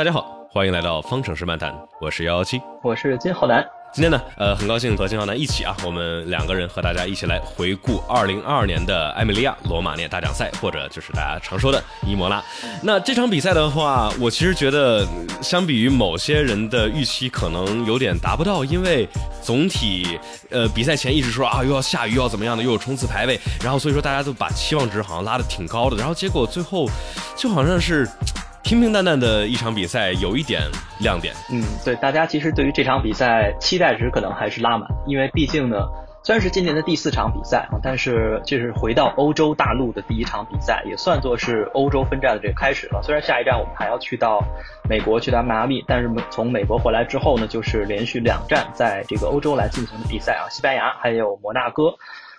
大家好，欢迎来到方程式漫谈，我是幺幺七，我是金浩南。今天呢，呃，很高兴和金浩南一起啊，我们两个人和大家一起来回顾二零二二年的艾米利亚罗马涅大奖赛，或者就是大家常说的伊莫拉。那这场比赛的话，我其实觉得相比于某些人的预期，可能有点达不到，因为总体呃比赛前一直说啊又要下雨，又要怎么样的，又有冲刺排位，然后所以说大家都把期望值好像拉的挺高的，然后结果最后就好像是。平平淡淡的一场比赛，有一点亮点。嗯，对，大家其实对于这场比赛期待值可能还是拉满，因为毕竟呢，虽然是今年的第四场比赛啊，但是这是回到欧洲大陆的第一场比赛，也算作是欧洲分站的这个开始了。虽然下一站我们还要去到美国去到迈阿密，但是从美国回来之后呢，就是连续两站在这个欧洲来进行的比赛啊，西班牙还有摩纳哥。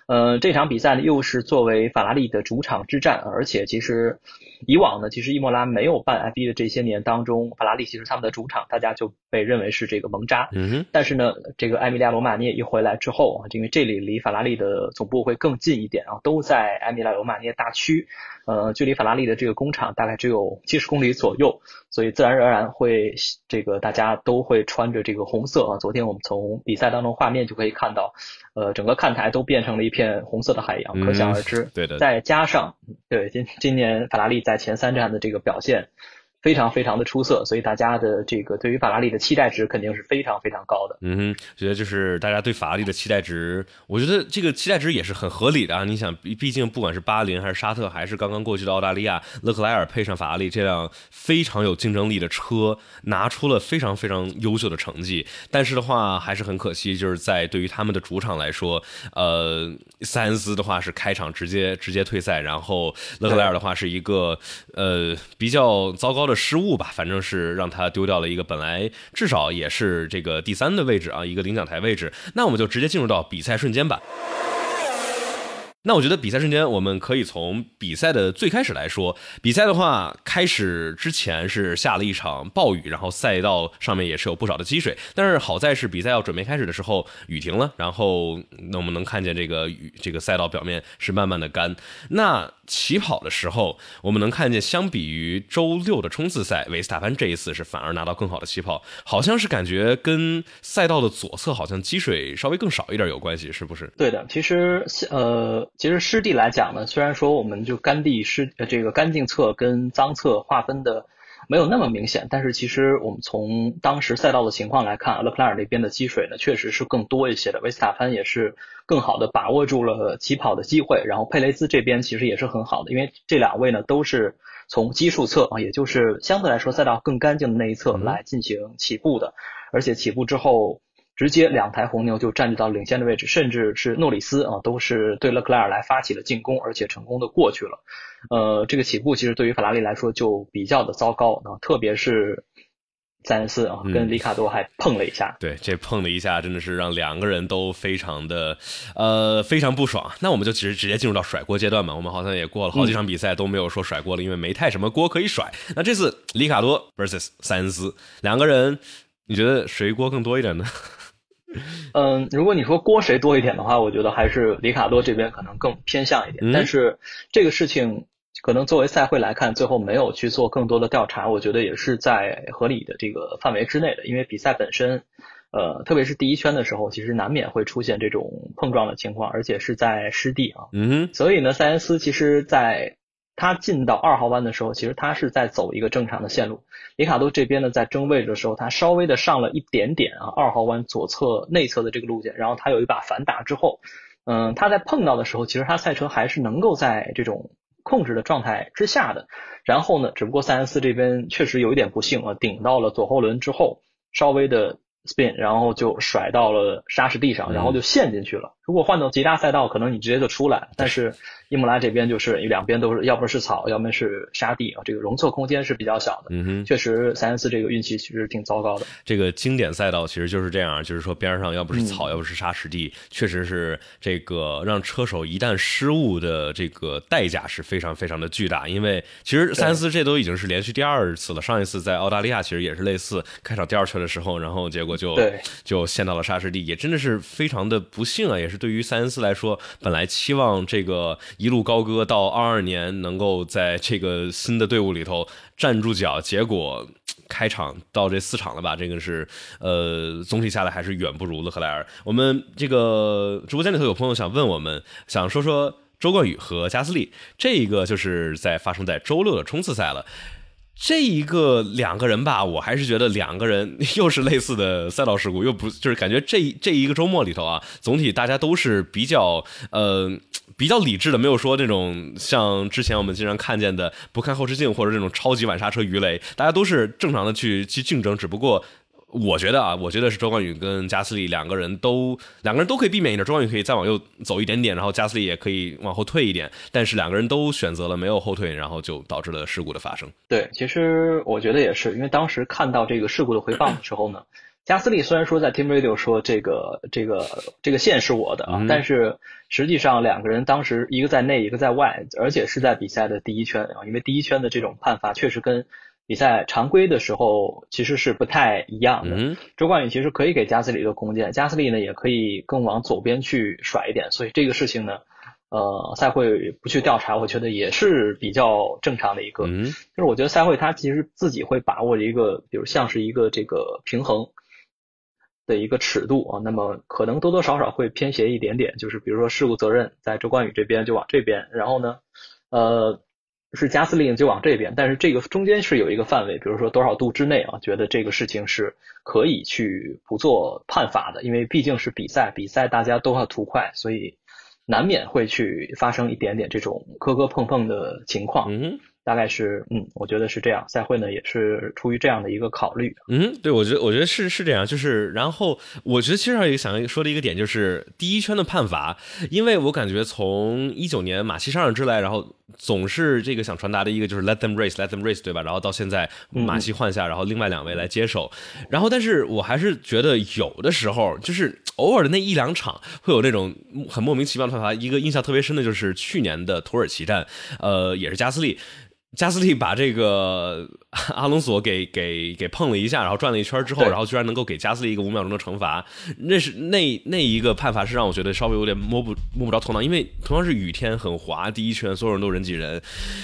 呃，这场比赛呢，又是作为法拉利的主场之战，而且其实以往呢，其实伊莫拉没有办 F1 的这些年当中，法拉利其实他们的主场大家就被认为是这个蒙扎。嗯哼。但是呢，这个埃米利亚罗马涅一回来之后啊，因为这里离法拉利的总部会更近一点啊，都在埃米利亚罗马涅大区，呃，距离法拉利的这个工厂大概只有七十公里左右，所以自然而然会这个大家都会穿着这个红色啊。昨天我们从比赛当中画面就可以看到。呃，整个看台都变成了一片红色的海洋，可想而知。对的。再加上，对今今年法拉利在在前三站的这个表现。非常非常的出色，所以大家的这个对于法拉利的期待值肯定是非常非常高的。嗯哼，觉得就是大家对法拉利的期待值，我觉得这个期待值也是很合理的啊。你想，毕毕竟不管是巴林还是沙特，还是刚刚过去的澳大利亚，勒克莱尔配上法拉利这辆非常有竞争力的车，拿出了非常非常优秀的成绩。但是的话，还是很可惜，就是在对于他们的主场来说，呃，塞恩斯的话是开场直接直接退赛，然后勒克莱尔的话是一个呃比较糟糕的。失误吧，反正是让他丢掉了一个本来至少也是这个第三的位置啊，一个领奖台位置。那我们就直接进入到比赛瞬间吧。那我觉得比赛瞬间，我们可以从比赛的最开始来说。比赛的话，开始之前是下了一场暴雨，然后赛道上面也是有不少的积水。但是好在是比赛要准备开始的时候，雨停了，然后那我们能看见这个雨，这个赛道表面是慢慢的干。那起跑的时候，我们能看见，相比于周六的冲刺赛，维斯塔潘这一次是反而拿到更好的起跑，好像是感觉跟赛道的左侧好像积水稍微更少一点有关系，是不是？对的，其实呃。其实湿地来讲呢，虽然说我们就干地湿呃这个干净侧跟脏侧划分的没有那么明显，但是其实我们从当时赛道的情况来看，勒克莱尔那边的积水呢确实是更多一些的，维斯塔潘也是更好的把握住了起跑的机会，然后佩雷兹这边其实也是很好的，因为这两位呢都是从基数侧啊，也就是相对来说赛道更干净的那一侧来进行起步的，而且起步之后。直接两台红牛就占据到领先的位置，甚至是诺里斯啊，都是对勒克莱尔来发起了进攻，而且成功的过去了。呃，这个起步其实对于法拉利来说就比较的糟糕啊，特别是塞恩斯啊，跟里卡多还碰了一下。对，这碰了一下，真的是让两个人都非常的呃非常不爽。那我们就直直接进入到甩锅阶段嘛，我们好像也过了好几场比赛都没有说甩锅了，因为没太什么锅可以甩。那这次里卡多 vs 塞恩斯两个人，你觉得谁锅更多一点呢？嗯，如果你说锅谁多一点的话，我觉得还是里卡多这边可能更偏向一点。但是这个事情可能作为赛会来看，最后没有去做更多的调查，我觉得也是在合理的这个范围之内的。因为比赛本身，呃，特别是第一圈的时候，其实难免会出现这种碰撞的情况，而且是在湿地啊。嗯，所以呢，塞恩斯其实在。他进到二号弯的时候，其实他是在走一个正常的线路。里卡多这边呢，在争位置的时候，他稍微的上了一点点啊，二号弯左侧内侧的这个路线，然后他有一把反打之后，嗯，他在碰到的时候，其实他赛车还是能够在这种控制的状态之下的。然后呢，只不过塞恩斯这边确实有一点不幸啊，顶到了左后轮之后，稍微的 spin，然后就甩到了沙石地上，然后就陷进去了。如果换到其他赛道，可能你直接就出来，但是。伊姆拉这边就是两边都是，要不是草，要么是沙地啊，这个容错空间是比较小的。嗯哼，确实塞恩斯这个运气其实挺糟糕的。这个经典赛道其实就是这样，就是说边上要不是草，要不是沙石地，确实是这个让车手一旦失误的这个代价是非常非常的巨大。因为其实塞恩斯这都已经是连续第二次了，上一次在澳大利亚其实也是类似，开场第二圈的时候，然后结果就就陷到了沙石地，也真的是非常的不幸啊。也是对于塞恩斯来说，本来期望这个。一路高歌到二二年能够在这个新的队伍里头站住脚，结果开场到这四场了吧，这个是呃，总体下来还是远不如勒克莱尔。我们这个直播间里头有朋友想问我们，想说说周冠宇和加斯利，这一个就是在发生在周六的冲刺赛了。这一个两个人吧，我还是觉得两个人又是类似的赛道事故，又不就是感觉这这一个周末里头啊，总体大家都是比较呃 比较理智的，没有说那种像之前我们经常看见的不看后视镜或者这种超级晚刹车鱼雷，大家都是正常的去去竞争，只不过。我觉得啊，我觉得是周冠宇跟加斯利两个人都两个人都可以避免一点，周冠宇可以再往右走一点点，然后加斯利也可以往后退一点，但是两个人都选择了没有后退，然后就导致了事故的发生。对，其实我觉得也是，因为当时看到这个事故的回放的时候呢，加斯利虽然说在 Team Radio 说这个这个这个线是我的啊，但是实际上两个人当时一个在内，一个在外，而且是在比赛的第一圈啊，因为第一圈的这种判罚确实跟。比赛常规的时候其实是不太一样的。周冠宇其实可以给加斯利一个空间，加斯利呢也可以更往左边去甩一点。所以这个事情呢，呃，赛会不去调查，我觉得也是比较正常的一个。就是我觉得赛会他其实自己会把握一个，比如像是一个这个平衡的一个尺度啊。那么可能多多少少会偏斜一点点，就是比如说事故责任在周冠宇这边就往这边，然后呢，呃。是加斯利就往这边，但是这个中间是有一个范围，比如说多少度之内啊，觉得这个事情是可以去不做判罚的，因为毕竟是比赛，比赛大家都要图快，所以难免会去发生一点点这种磕磕碰碰的情况。嗯。大概是，嗯，我觉得是这样。赛会呢也是出于这样的一个考虑。嗯，对，我觉得，我觉得是是这样。就是，然后我觉得其实还有一个想说的一个点，就是第一圈的判罚，因为我感觉从一九年马西上任之来，然后总是这个想传达的一个就是 let them race，let them race，对吧？然后到现在马西换下，然后另外两位来接手，然后但是我还是觉得有的时候就是偶尔的那一两场会有那种很莫名其妙的判罚。一个印象特别深的就是去年的土耳其站，呃，也是加斯利。加斯利把这个 阿隆索给给给碰了一下，然后转了一圈之后，然后居然能够给加斯利一个五秒钟的惩罚，那是那那一个判罚是让我觉得稍微有点摸不摸不着头脑，因为同样是雨天很滑，第一圈所有人都人挤人，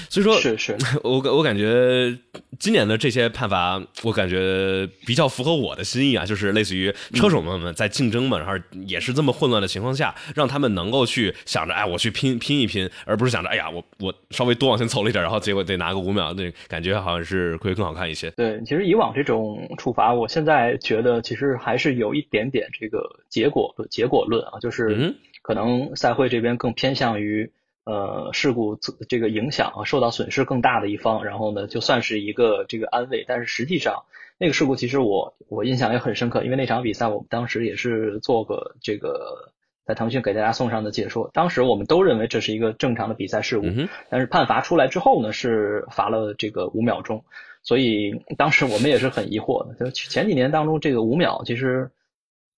所以说，是是，我我感觉今年的这些判罚，我感觉比较符合我的心意啊，就是类似于车手们们在竞争嘛，然后也是这么混乱的情况下，让他们能够去想着，哎，我去拼拼一拼，而不是想着，哎呀，我我稍微多往前走了一点，然后结果得。拿个五秒，那感觉好像是会更好看一些。对，其实以往这种处罚，我现在觉得其实还是有一点点这个结果结果论啊，就是可能赛会这边更偏向于呃事故这个影响啊受到损失更大的一方，然后呢就算是一个这个安慰，但是实际上那个事故其实我我印象也很深刻，因为那场比赛我们当时也是做个这个。在腾讯给大家送上的解说，当时我们都认为这是一个正常的比赛事故，但是判罚出来之后呢，是罚了这个五秒钟，所以当时我们也是很疑惑的。就前几年当中，这个五秒其实，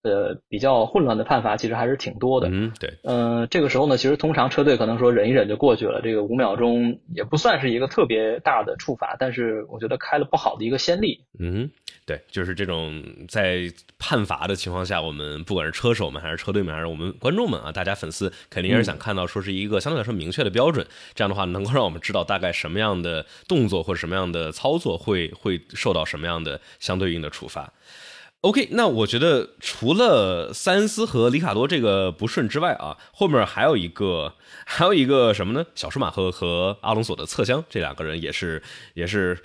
呃，比较混乱的判罚其实还是挺多的。嗯，对。嗯，这个时候呢，其实通常车队可能说忍一忍就过去了，这个五秒钟也不算是一个特别大的处罚，但是我觉得开了不好的一个先例。嗯。对，就是这种在判罚的情况下，我们不管是车手们，还是车队们，还是我们观众们啊，大家粉丝肯定也是想看到说是一个相对来说明确的标准，这样的话能够让我们知道大概什么样的动作或者什么样的操作会会受到什么样的相对应的处罚。OK，那我觉得除了三思和里卡多这个不顺之外啊，后面还有一个还有一个什么呢？小舒马赫和阿隆索的侧箱，这两个人也是也是。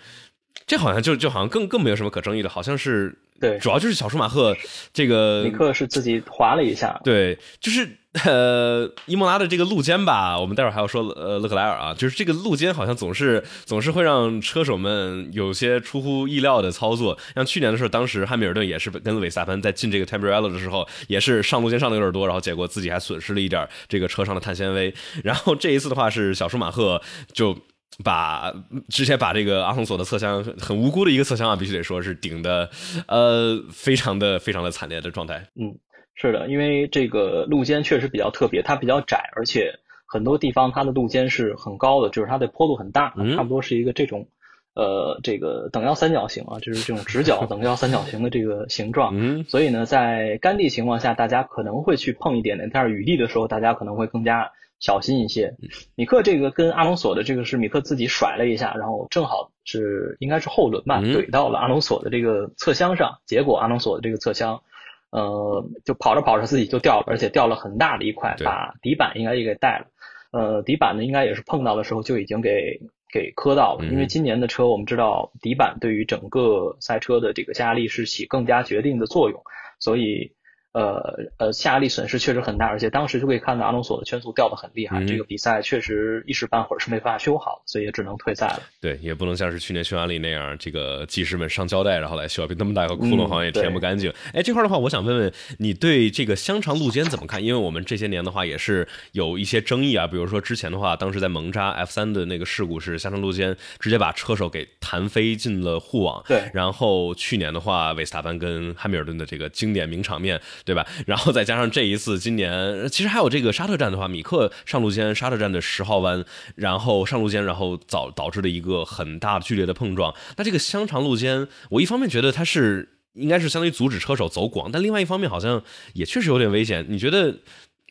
这好像就就好像更更没有什么可争议的，好像是对，主要就是小舒马赫这个尼克是自己滑了一下，对，就是呃伊莫拉的这个路肩吧，我们待会儿还要说呃勒克莱尔啊，就是这个路肩好像总是总是会让车手们有些出乎意料的操作，像去年的时候，当时汉密尔顿也是跟韦萨潘在进这个 Temporello 的时候，也是上路肩上的有点多，然后结果自己还损失了一点这个车上的碳纤维，然后这一次的话是小舒马赫就。把之前把这个阿隆索的侧箱很无辜的一个侧箱啊，必须得说是顶的，呃，非常的非常的惨烈的状态。嗯，是的，因为这个路肩确实比较特别，它比较窄，而且很多地方它的路肩是很高的，就是它的坡度很大，差不多是一个这种呃这个等腰三角形啊，就是这种直角等腰三角形的这个形状。嗯，所以呢，在干地情况下，大家可能会去碰一点点，但是雨地的时候，大家可能会更加。小心一些。米克这个跟阿隆索的这个是米克自己甩了一下，然后正好是应该是后轮吧，怼到了阿隆索的这个侧箱上，结果阿隆索的这个侧箱，呃，就跑着跑着自己就掉了，而且掉了很大的一块，把底板应该也给带了。呃，底板呢应该也是碰到的时候就已经给给磕到了，因为今年的车我们知道底板对于整个赛车的这个加力是起更加决定的作用，所以。呃呃，下压力损失确实很大，而且当时就可以看到阿隆索的圈速掉的很厉害，这个比赛确实一时半会儿是没办法修好，所以也只能退赛了。对，也不能像是去年匈牙利那样，这个技师们上胶带然后来修，那么大个窟窿好像也填不干净。哎，这块的话，我想问问你对这个香肠路肩怎么看？因为我们这些年的话也是有一些争议啊，比如说之前的话，当时在蒙扎 F 三的那个事故是香肠路肩直接把车手给弹飞进了护网。对，然后去年的话，维斯塔潘跟汉密尔顿的这个经典名场面。对吧？然后再加上这一次，今年其实还有这个沙特站的话，米克上路肩沙特站的十号弯，然后上路肩，然后导导致了一个很大的剧烈的碰撞。那这个香肠路肩，我一方面觉得它是应该是相当于阻止车手走广，但另外一方面好像也确实有点危险。你觉得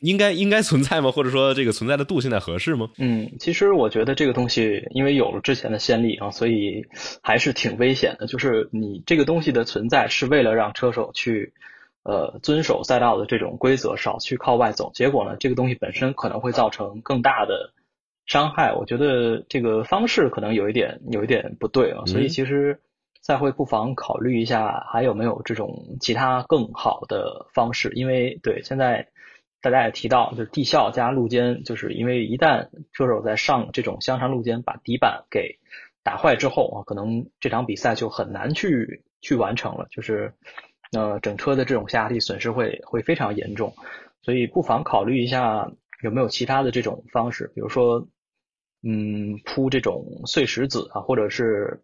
应该应该存在吗？或者说这个存在的度现在合适吗？嗯，其实我觉得这个东西因为有了之前的先例啊，所以还是挺危险的。就是你这个东西的存在是为了让车手去。呃，遵守赛道的这种规则，少去靠外走。结果呢，这个东西本身可能会造成更大的伤害。我觉得这个方式可能有一点有一点不对啊。所以其实赛会不妨考虑一下，还有没有这种其他更好的方式。因为对现在大家也提到，就是地效加路肩，就是因为一旦车手在上这种香肠路肩把底板给打坏之后啊，可能这场比赛就很难去去完成了。就是。呃，整车的这种下压力损失会会非常严重，所以不妨考虑一下有没有其他的这种方式，比如说，嗯，铺这种碎石子啊，或者是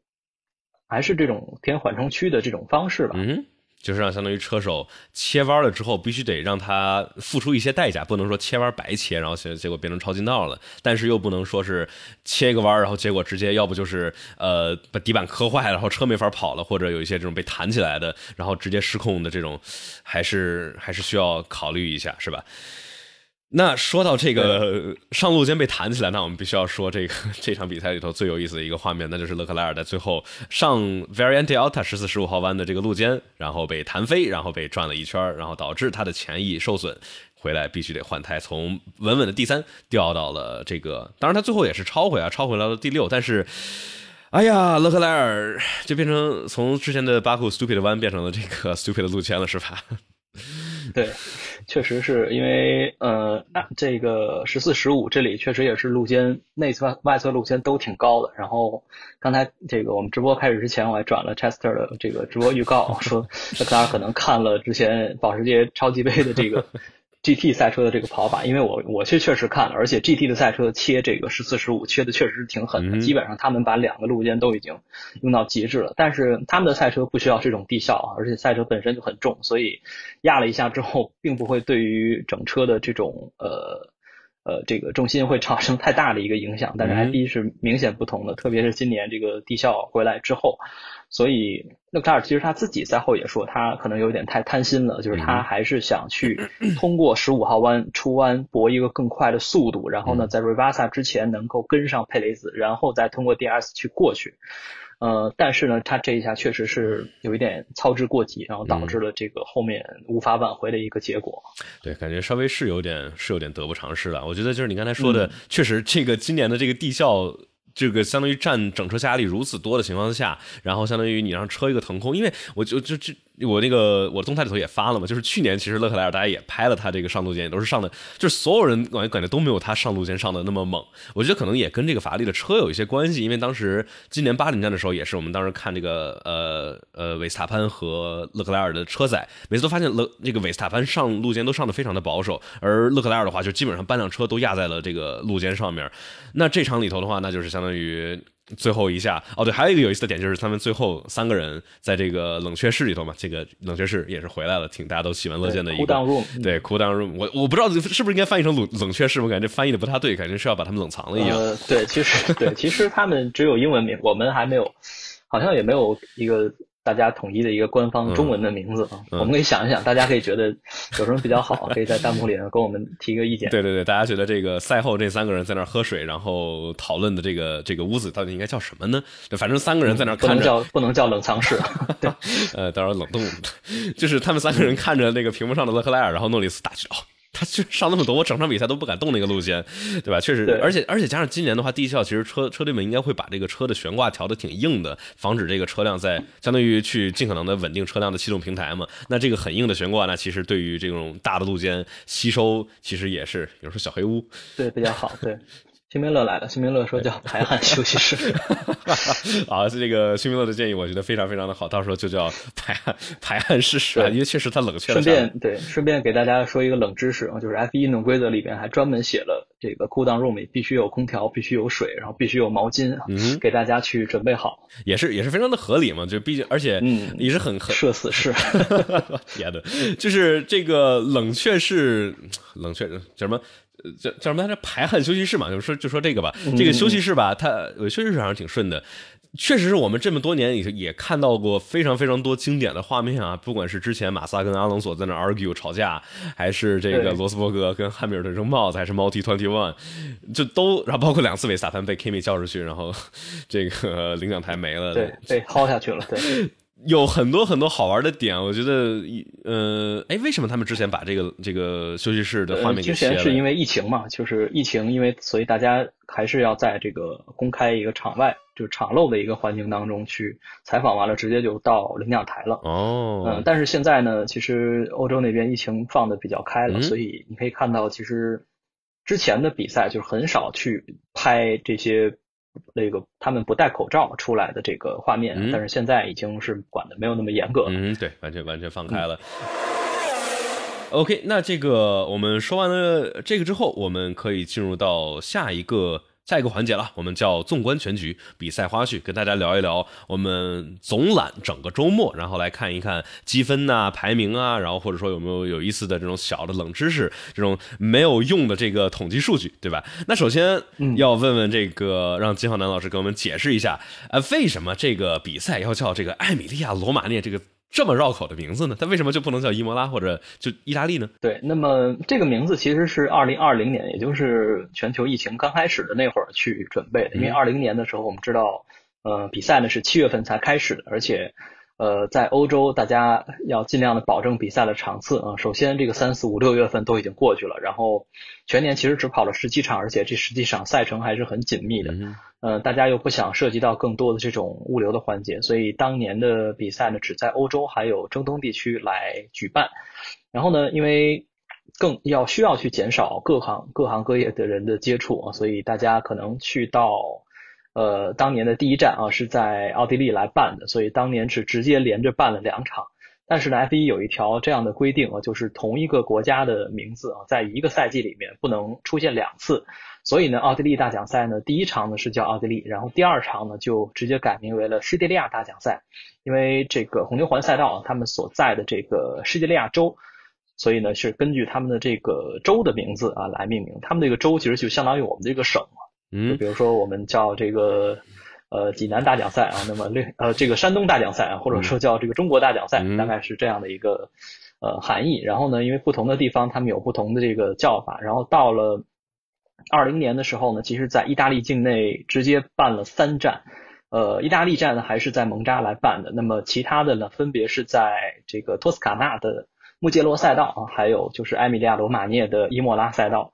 还是这种填缓冲区的这种方式吧。嗯。就是让相当于车手切弯了之后，必须得让他付出一些代价，不能说切弯白切，然后结结果变成超近道了。但是又不能说是切一个弯，然后结果直接要不就是呃把底板磕坏了，然后车没法跑了，或者有一些这种被弹起来的，然后直接失控的这种，还是还是需要考虑一下，是吧？那说到这个上路肩被弹起来，那我们必须要说这个 这场比赛里头最有意思的一个画面，那就是勒克莱尔在最后上 Variante Alta 十四十五号弯的这个路肩，然后被弹飞，然后被转了一圈，然后导致他的前翼受损，回来必须得换胎，从稳稳的第三掉到了这个，当然他最后也是超回啊，超回来了第六，但是，哎呀，勒克莱尔就变成从之前的巴库 Stupid 弯变成了这个 Stupid 路肩了，是吧？对。确实是因为呃，这个十四十五这里确实也是路肩内侧外侧路肩都挺高的。然后刚才这个我们直播开始之前，我还转了 Chester 的这个直播预告，说 大家可能看了之前保时捷超级杯的这个。GT 赛车的这个跑法，因为我我确确实看了，而且 GT 的赛车切这个十四十五切的确实是挺狠的，基本上他们把两个路肩都已经用到极致了。但是他们的赛车不需要这种地效啊，而且赛车本身就很重，所以压了一下之后，并不会对于整车的这种呃呃这个重心会产生太大的一个影响。但是 ID 是明显不同的，特别是今年这个地效回来之后。所以勒克莱尔其实他自己赛后也说，他可能有点太贪心了，就是他还是想去通过十五号弯出弯搏一个更快的速度，然后呢，在 r e v a s a 之前能够跟上佩雷兹，然后再通过 DRS 去过去。呃，但是呢，他这一下确实是有一点操之过急，然后导致了这个后面无法挽回的一个结果。对，感觉稍微是有点是有点得不偿失了。我觉得就是你刚才说的，确实这个今年的这个地效。这个相当于占整车下压力如此多的情况下，然后相当于你让车一个腾空，因为我就就这。我那个我的动态里头也发了嘛，就是去年其实勒克莱尔大家也拍了他这个上路肩，也都是上的，就是所有人感觉感觉都没有他上路肩上的那么猛。我觉得可能也跟这个法拉利的车有一些关系，因为当时今年巴林站的时候，也是我们当时看这个呃呃维斯塔潘和勒克莱尔的车载，每次都发现勒这个维斯塔潘上路肩都上的非常的保守，而勒克莱尔的话就基本上半辆车都压在了这个路肩上面。那这场里头的话，那就是相当于。最后一下哦，对，还有一个有意思的点就是他们最后三个人在这个冷却室里头嘛，这个冷却室也是回来了，挺大家都喜闻乐见的一个。cool down room，对，cool down room，我我不知道是不是应该翻译成冷冷却室，我感觉翻译的不太对，感觉是要把他们冷藏了一样。呃，对，其实对，其实他们只有英文名，我们还没有，好像也没有一个大家统一的一个官方中文的名字啊。我们可以想一想，大家可以觉得有什么比较好，可以在弹幕里跟我们提个意见。对对对，大家觉得这个赛后这三个人在那喝水，然后讨论的这个这个屋子到底应该叫什么呢？反正三个人在那看着，不能叫不能叫冷藏室。对，呃，到时候冷冻，就是他们三个人看着那个屏幕上的勒克莱尔，然后诺里斯打去哦。他就上那么多，我整场比赛都不敢动那个路线，对吧？确实，而且而且加上今年的话，地效其实车车队们应该会把这个车的悬挂调的挺硬的，防止这个车辆在相当于去尽可能的稳定车辆的气动平台嘛。那这个很硬的悬挂，那其实对于这种大的路肩吸收，其实也是有时候小黑屋，对比较好，对。辛明乐来了，辛明乐说叫排汗休息室。好，这个辛明乐的建议我觉得非常非常的好，到时候就叫排汗排汗室是吧？因为确实它冷却了。顺便对，顺便给大家说一个冷知识啊，就是 F 一运动规则里边还专门写了这个 cool down room 里必须有空调，必须有水，然后必须有毛巾嗯，给大家去准备好。也是也是非常的合理嘛，就毕竟而且嗯也是很很社死是，别的就是这个冷却室冷却叫什么？叫叫什么来着？排汗休息室嘛，就说就说这个吧。这个休息室吧，它休息室好像挺顺的。确实是我们这么多年也也看到过非常非常多经典的画面啊。不管是之前马萨跟阿隆索在那 argue 吵架，还是这个罗斯伯格跟汉密尔顿扔帽子，还是 Multi Twenty One，就都然后包括两次维斯塔潘被 Kimi 叫出去，然后 这个领奖台没了，对，被薅下去了，对。有很多很多好玩的点，我觉得，呃，哎，为什么他们之前把这个这个休息室的画面给之前是因为疫情嘛，就是疫情，因为所以大家还是要在这个公开一个场外，就是场漏的一个环境当中去采访完了，直接就到领奖台了。哦，嗯，但是现在呢，其实欧洲那边疫情放的比较开了，所以你可以看到，其实之前的比赛就是很少去拍这些。那个他们不戴口罩出来的这个画面，但是现在已经是管的没有那么严格了。嗯，对，完全完全放开了。OK，那这个我们说完了这个之后，我们可以进入到下一个。下一个环节了，我们叫纵观全局比赛花絮，跟大家聊一聊我们总览整个周末，然后来看一看积分呐、排名啊，然后或者说有没有有意思的这种小的冷知识，这种没有用的这个统计数据，对吧？那首先要问问这个，让金浩南老师给我们解释一下，呃，为什么这个比赛要叫这个艾米利亚罗马涅这个？这么绕口的名字呢？它为什么就不能叫伊莫拉或者就意大利呢？对，那么这个名字其实是二零二零年，也就是全球疫情刚开始的那会儿去准备的。因为二零年的时候，我们知道，呃，比赛呢是七月份才开始的，而且。呃，在欧洲，大家要尽量的保证比赛的场次啊。首先，这个三四五六月份都已经过去了，然后全年其实只跑了十几场，而且这实际上赛程还是很紧密的。呃，大家又不想涉及到更多的这种物流的环节，所以当年的比赛呢，只在欧洲还有中东地区来举办。然后呢，因为更要需要去减少各行各行各业的人的接触啊，所以大家可能去到。呃，当年的第一站啊是在奥地利来办的，所以当年是直接连着办了两场。但是呢，F1 有一条这样的规定啊，就是同一个国家的名字啊，在一个赛季里面不能出现两次。所以呢，奥地利大奖赛呢，第一场呢是叫奥地利，然后第二场呢就直接改名为了施蒂利亚大奖赛，因为这个红牛环赛道啊他们所在的这个施蒂利亚州，所以呢是根据他们的这个州的名字啊来命名。他们这个州其实就相当于我们这个省。嗯，比如说我们叫这个呃济南大奖赛啊，那么另呃这个山东大奖赛啊，或者说叫这个中国大奖赛，大概是这样的一个呃含义。然后呢，因为不同的地方他们有不同的这个叫法。然后到了二零年的时候呢，其实在意大利境内直接办了三站，呃，意大利站呢还是在蒙扎来办的。那么其他的呢，分别是在这个托斯卡纳的穆杰罗赛道啊，还有就是埃米利亚罗马涅的伊莫拉赛道。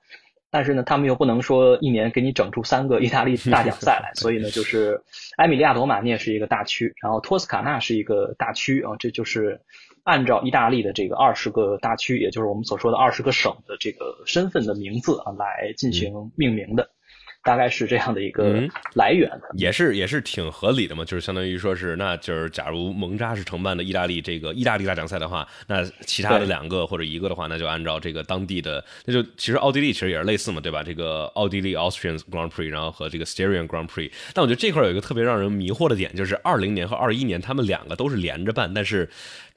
但是呢，他们又不能说一年给你整出三个意大利大奖赛来，所以呢，就是埃米利亚罗马涅是一个大区，然后托斯卡纳是一个大区啊，这就是按照意大利的这个二十个大区，也就是我们所说的二十个省的这个身份的名字啊来进行命名的。大概是这样的一个来源，也是也是挺合理的嘛，就是相当于说是，那就是假如蒙扎是承办的意大利这个意大利大奖赛的话，那其他的两个或者一个的话，那就按照这个当地的，那就其实奥地利其实也是类似嘛，对吧？这个奥地利 Austrian Grand Prix，然后和这个 Styrian Grand Prix。但我觉得这块有一个特别让人迷惑的点，就是二零年和二一年他们两个都是连着办，但是。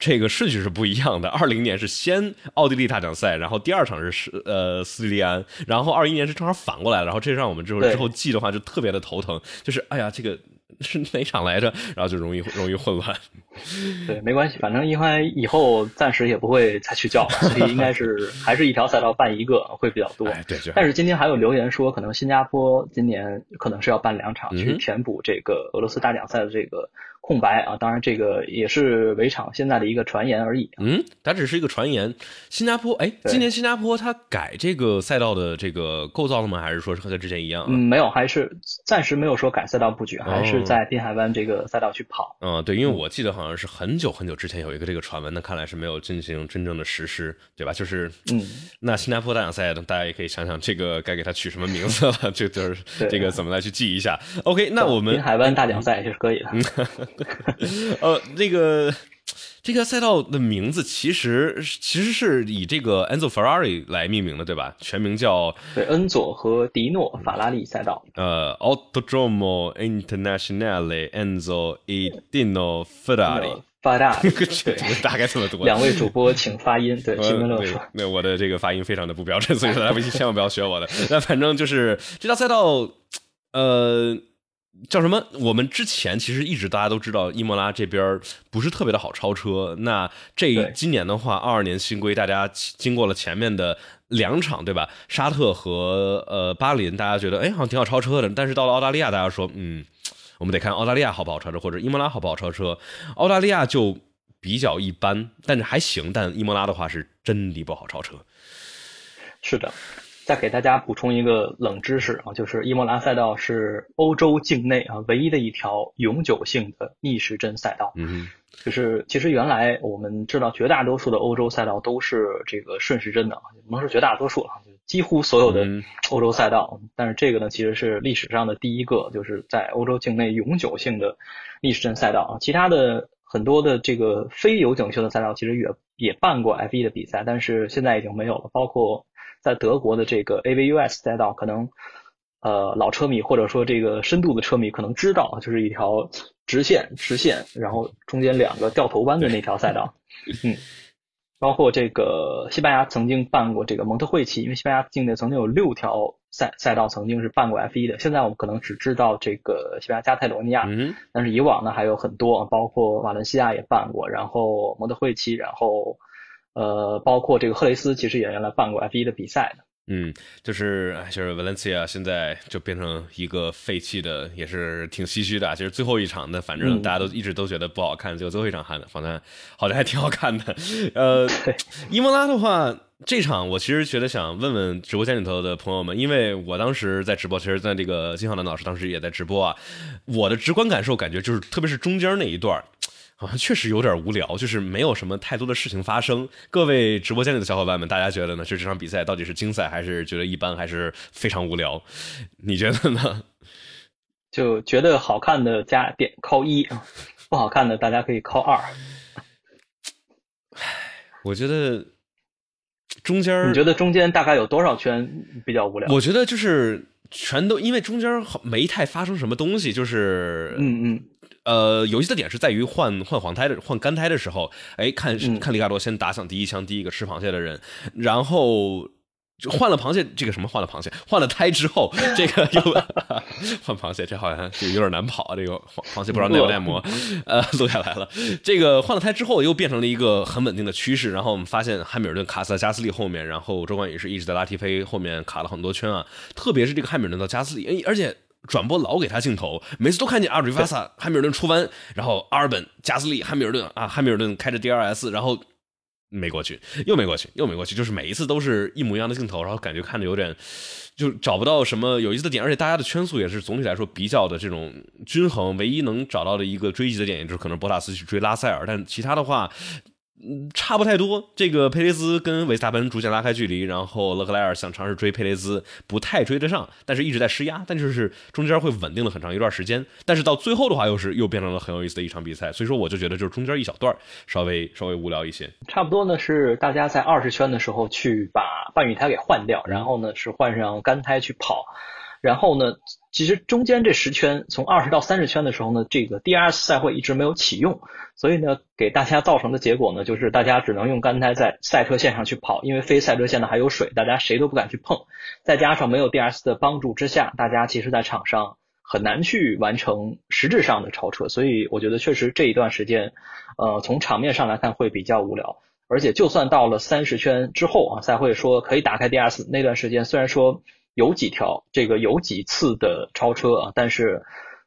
这个顺序是不一样的。二零年是先奥地利大奖赛，然后第二场是是呃斯蒂利安，然后二一年是正好反过来了。然后这让我们之后之后记的话就特别的头疼，就是哎呀这个是哪场来着？然后就容易容易混乱。对，没关系，反正因为以后暂时也不会再去叫了，所以应该是 还是一条赛道办一个会比较多。哎，对，但是今天还有留言说，可能新加坡今年可能是要办两场，去填补这个俄罗斯大奖赛的这个。空白啊，当然这个也是围场现在的一个传言而已。嗯，它只是一个传言。新加坡，哎，今年新加坡它改这个赛道的这个构造了吗？还是说是和它之前一样？嗯，没有，还是暂时没有说改赛道布局，还是在滨海湾这个赛道去跑。嗯，对，因为我记得好像是很久很久之前有一个这个传闻，那看来是没有进行真正的实施，对吧？就是，嗯，那新加坡大奖赛，大家也可以想想这个该给它取什么名字了，就就是这个怎么来去记一下。OK，那我们滨海湾大奖赛也是可以的。呃，那个这个赛道的名字其实其实是以这个 Enzo Ferrari 来命名的，对吧？全名叫对恩佐和迪诺法拉利赛道。呃，Autodromo Internazionale Enzo e Dino Ferrari。发大，对，大概这么多。两位主播请发音，对，新闻乐说。那我的这个发音非常的不标准，所以说大家 千万不要学我的。那反正就是这条赛道，呃。叫什么？我们之前其实一直大家都知道，伊莫拉这边不是特别的好超车。那这今年的话，二二年新规，大家经过了前面的两场，对吧？沙特和呃巴林，大家觉得哎好像挺好超车的。但是到了澳大利亚，大家说嗯，我们得看澳大利亚好不好超车，或者伊莫拉好不好超车。澳大利亚就比较一般，但是还行。但伊莫拉的话是真的不好超车。是的。再给大家补充一个冷知识啊，就是伊莫拉赛道是欧洲境内啊唯一的一条永久性的逆时针赛道。嗯，就是其实原来我们知道绝大多数的欧洲赛道都是这个顺时针的，不能说绝大多数啊，几乎所有的欧洲赛道。但是这个呢，其实是历史上的第一个，就是在欧洲境内永久性的逆时针赛道啊。其他的很多的这个非永久性的赛道其实也也办过 F1 的比赛，但是现在已经没有了，包括。在德国的这个 AVUS 赛道，可能呃老车迷或者说这个深度的车迷可能知道，就是一条直线直线，然后中间两个掉头弯的那条赛道。嗯，包括这个西班牙曾经办过这个蒙特惠奇，因为西班牙境内曾经有六条赛赛道曾经是办过 F1 的。现在我们可能只知道这个西班牙加泰罗尼亚，但是以往呢还有很多，包括瓦伦西亚也办过，然后蒙特惠奇，然后。呃，包括这个赫雷斯，其实也原来办过 F1 的比赛的。嗯，就是就是 Valencia 现在就变成一个废弃的，也是挺唏嘘的。啊其实最后一场的，反正大家都一直都觉得不好看，结果最后一场看的，反正好像还挺好看的。呃，伊莫拉的话，这场我其实觉得想问问直播间里头的朋友们，因为我当时在直播，其实在这个金浩南老师当时也在直播啊，我的直观感受感觉就是，特别是中间那一段。好像 确实有点无聊，就是没有什么太多的事情发生。各位直播间里的小伙伴们，大家觉得呢？就这场比赛到底是精彩，还是觉得一般，还是非常无聊？你觉得呢？就觉得好看的加点扣一，不好看的大家可以扣二。唉，我觉得中间你觉得中间大概有多少圈比较无聊？我觉得就是全都因为中间没太发生什么东西，就是嗯嗯。呃，游戏的点是在于换换黄胎的换干胎的时候，哎，看看里卡多先打响第一枪，第一个吃螃蟹的人，然后换了螃蟹，这个什么换了螃蟹，换了胎之后，这个又 换螃蟹，这好像就有点难跑啊。这个螃蟹不知道耐不耐磨，呃，录下来了。这个换了胎之后，又变成了一个很稳定的趋势。然后我们发现汉密尔顿卡在加斯利后面，然后周冠宇是一直在拉提菲后面卡了很多圈啊。特别是这个汉密尔顿到加斯利，哎，而且。转播老给他镜头，每次都看见阿瑞瓦萨、汉密尔顿出弯，然后阿尔本、加斯利、汉密尔顿啊，汉密尔顿开着 DRS，然后没过去，又没过去，又没过去，就是每一次都是一模一样的镜头，然后感觉看着有点就找不到什么有意思的点，而且大家的圈速也是总体来说比较的这种均衡，唯一能找到的一个追击的点，也就是可能博塔斯去追拉塞尔，但其他的话。嗯，差不太多。这个佩雷兹跟维斯塔潘逐渐拉开距离，然后勒克莱尔想尝试追佩雷兹，不太追得上，但是一直在施压，但就是中间会稳定了很长一段时间。但是到最后的话，又是又变成了很有意思的一场比赛。所以说，我就觉得就是中间一小段稍微稍微无聊一些。差不多呢，是大家在二十圈的时候去把半雨胎给换掉，然后呢是换上干胎去跑。然后呢，其实中间这十圈，从二十到三十圈的时候呢，这个 DRS 赛会一直没有启用，所以呢，给大家造成的结果呢，就是大家只能用干胎在赛车线上去跑，因为非赛车线呢还有水，大家谁都不敢去碰，再加上没有 DRS 的帮助之下，大家其实在场上很难去完成实质上的超车，所以我觉得确实这一段时间，呃，从场面上来看会比较无聊。而且就算到了三十圈之后啊，赛会说可以打开 DRS 那段时间，虽然说有几条这个有几次的超车啊，但是。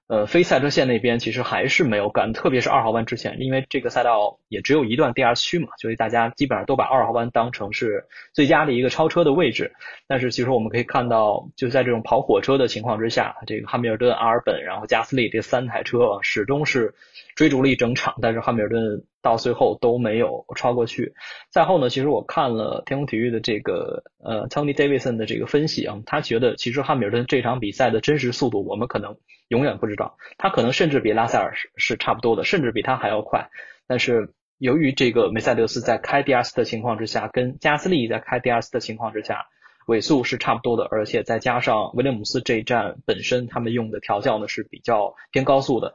呃，非赛车线那边其实还是没有干，特别是二号弯之前，因为这个赛道也只有一段 DR 区嘛，所以大家基本上都把二号弯当成是最佳的一个超车的位置。但是其实我们可以看到，就在这种跑火车的情况之下，这个汉密尔顿、阿尔本，然后加斯利这三台车始终是追逐了一整场，但是汉密尔顿到最后都没有超过去。赛后呢，其实我看了天空体育的这个呃 Tony Davidson 的这个分析啊，他觉得其实汉密尔顿这场比赛的真实速度，我们可能。永远不知道，他可能甚至比拉塞尔是是差不多的，甚至比他还要快。但是由于这个梅赛德斯在开 DRS 的情况之下，跟加斯利在开 DRS 的情况之下，尾速是差不多的，而且再加上威廉姆斯这一站本身他们用的调教呢是比较偏高速的，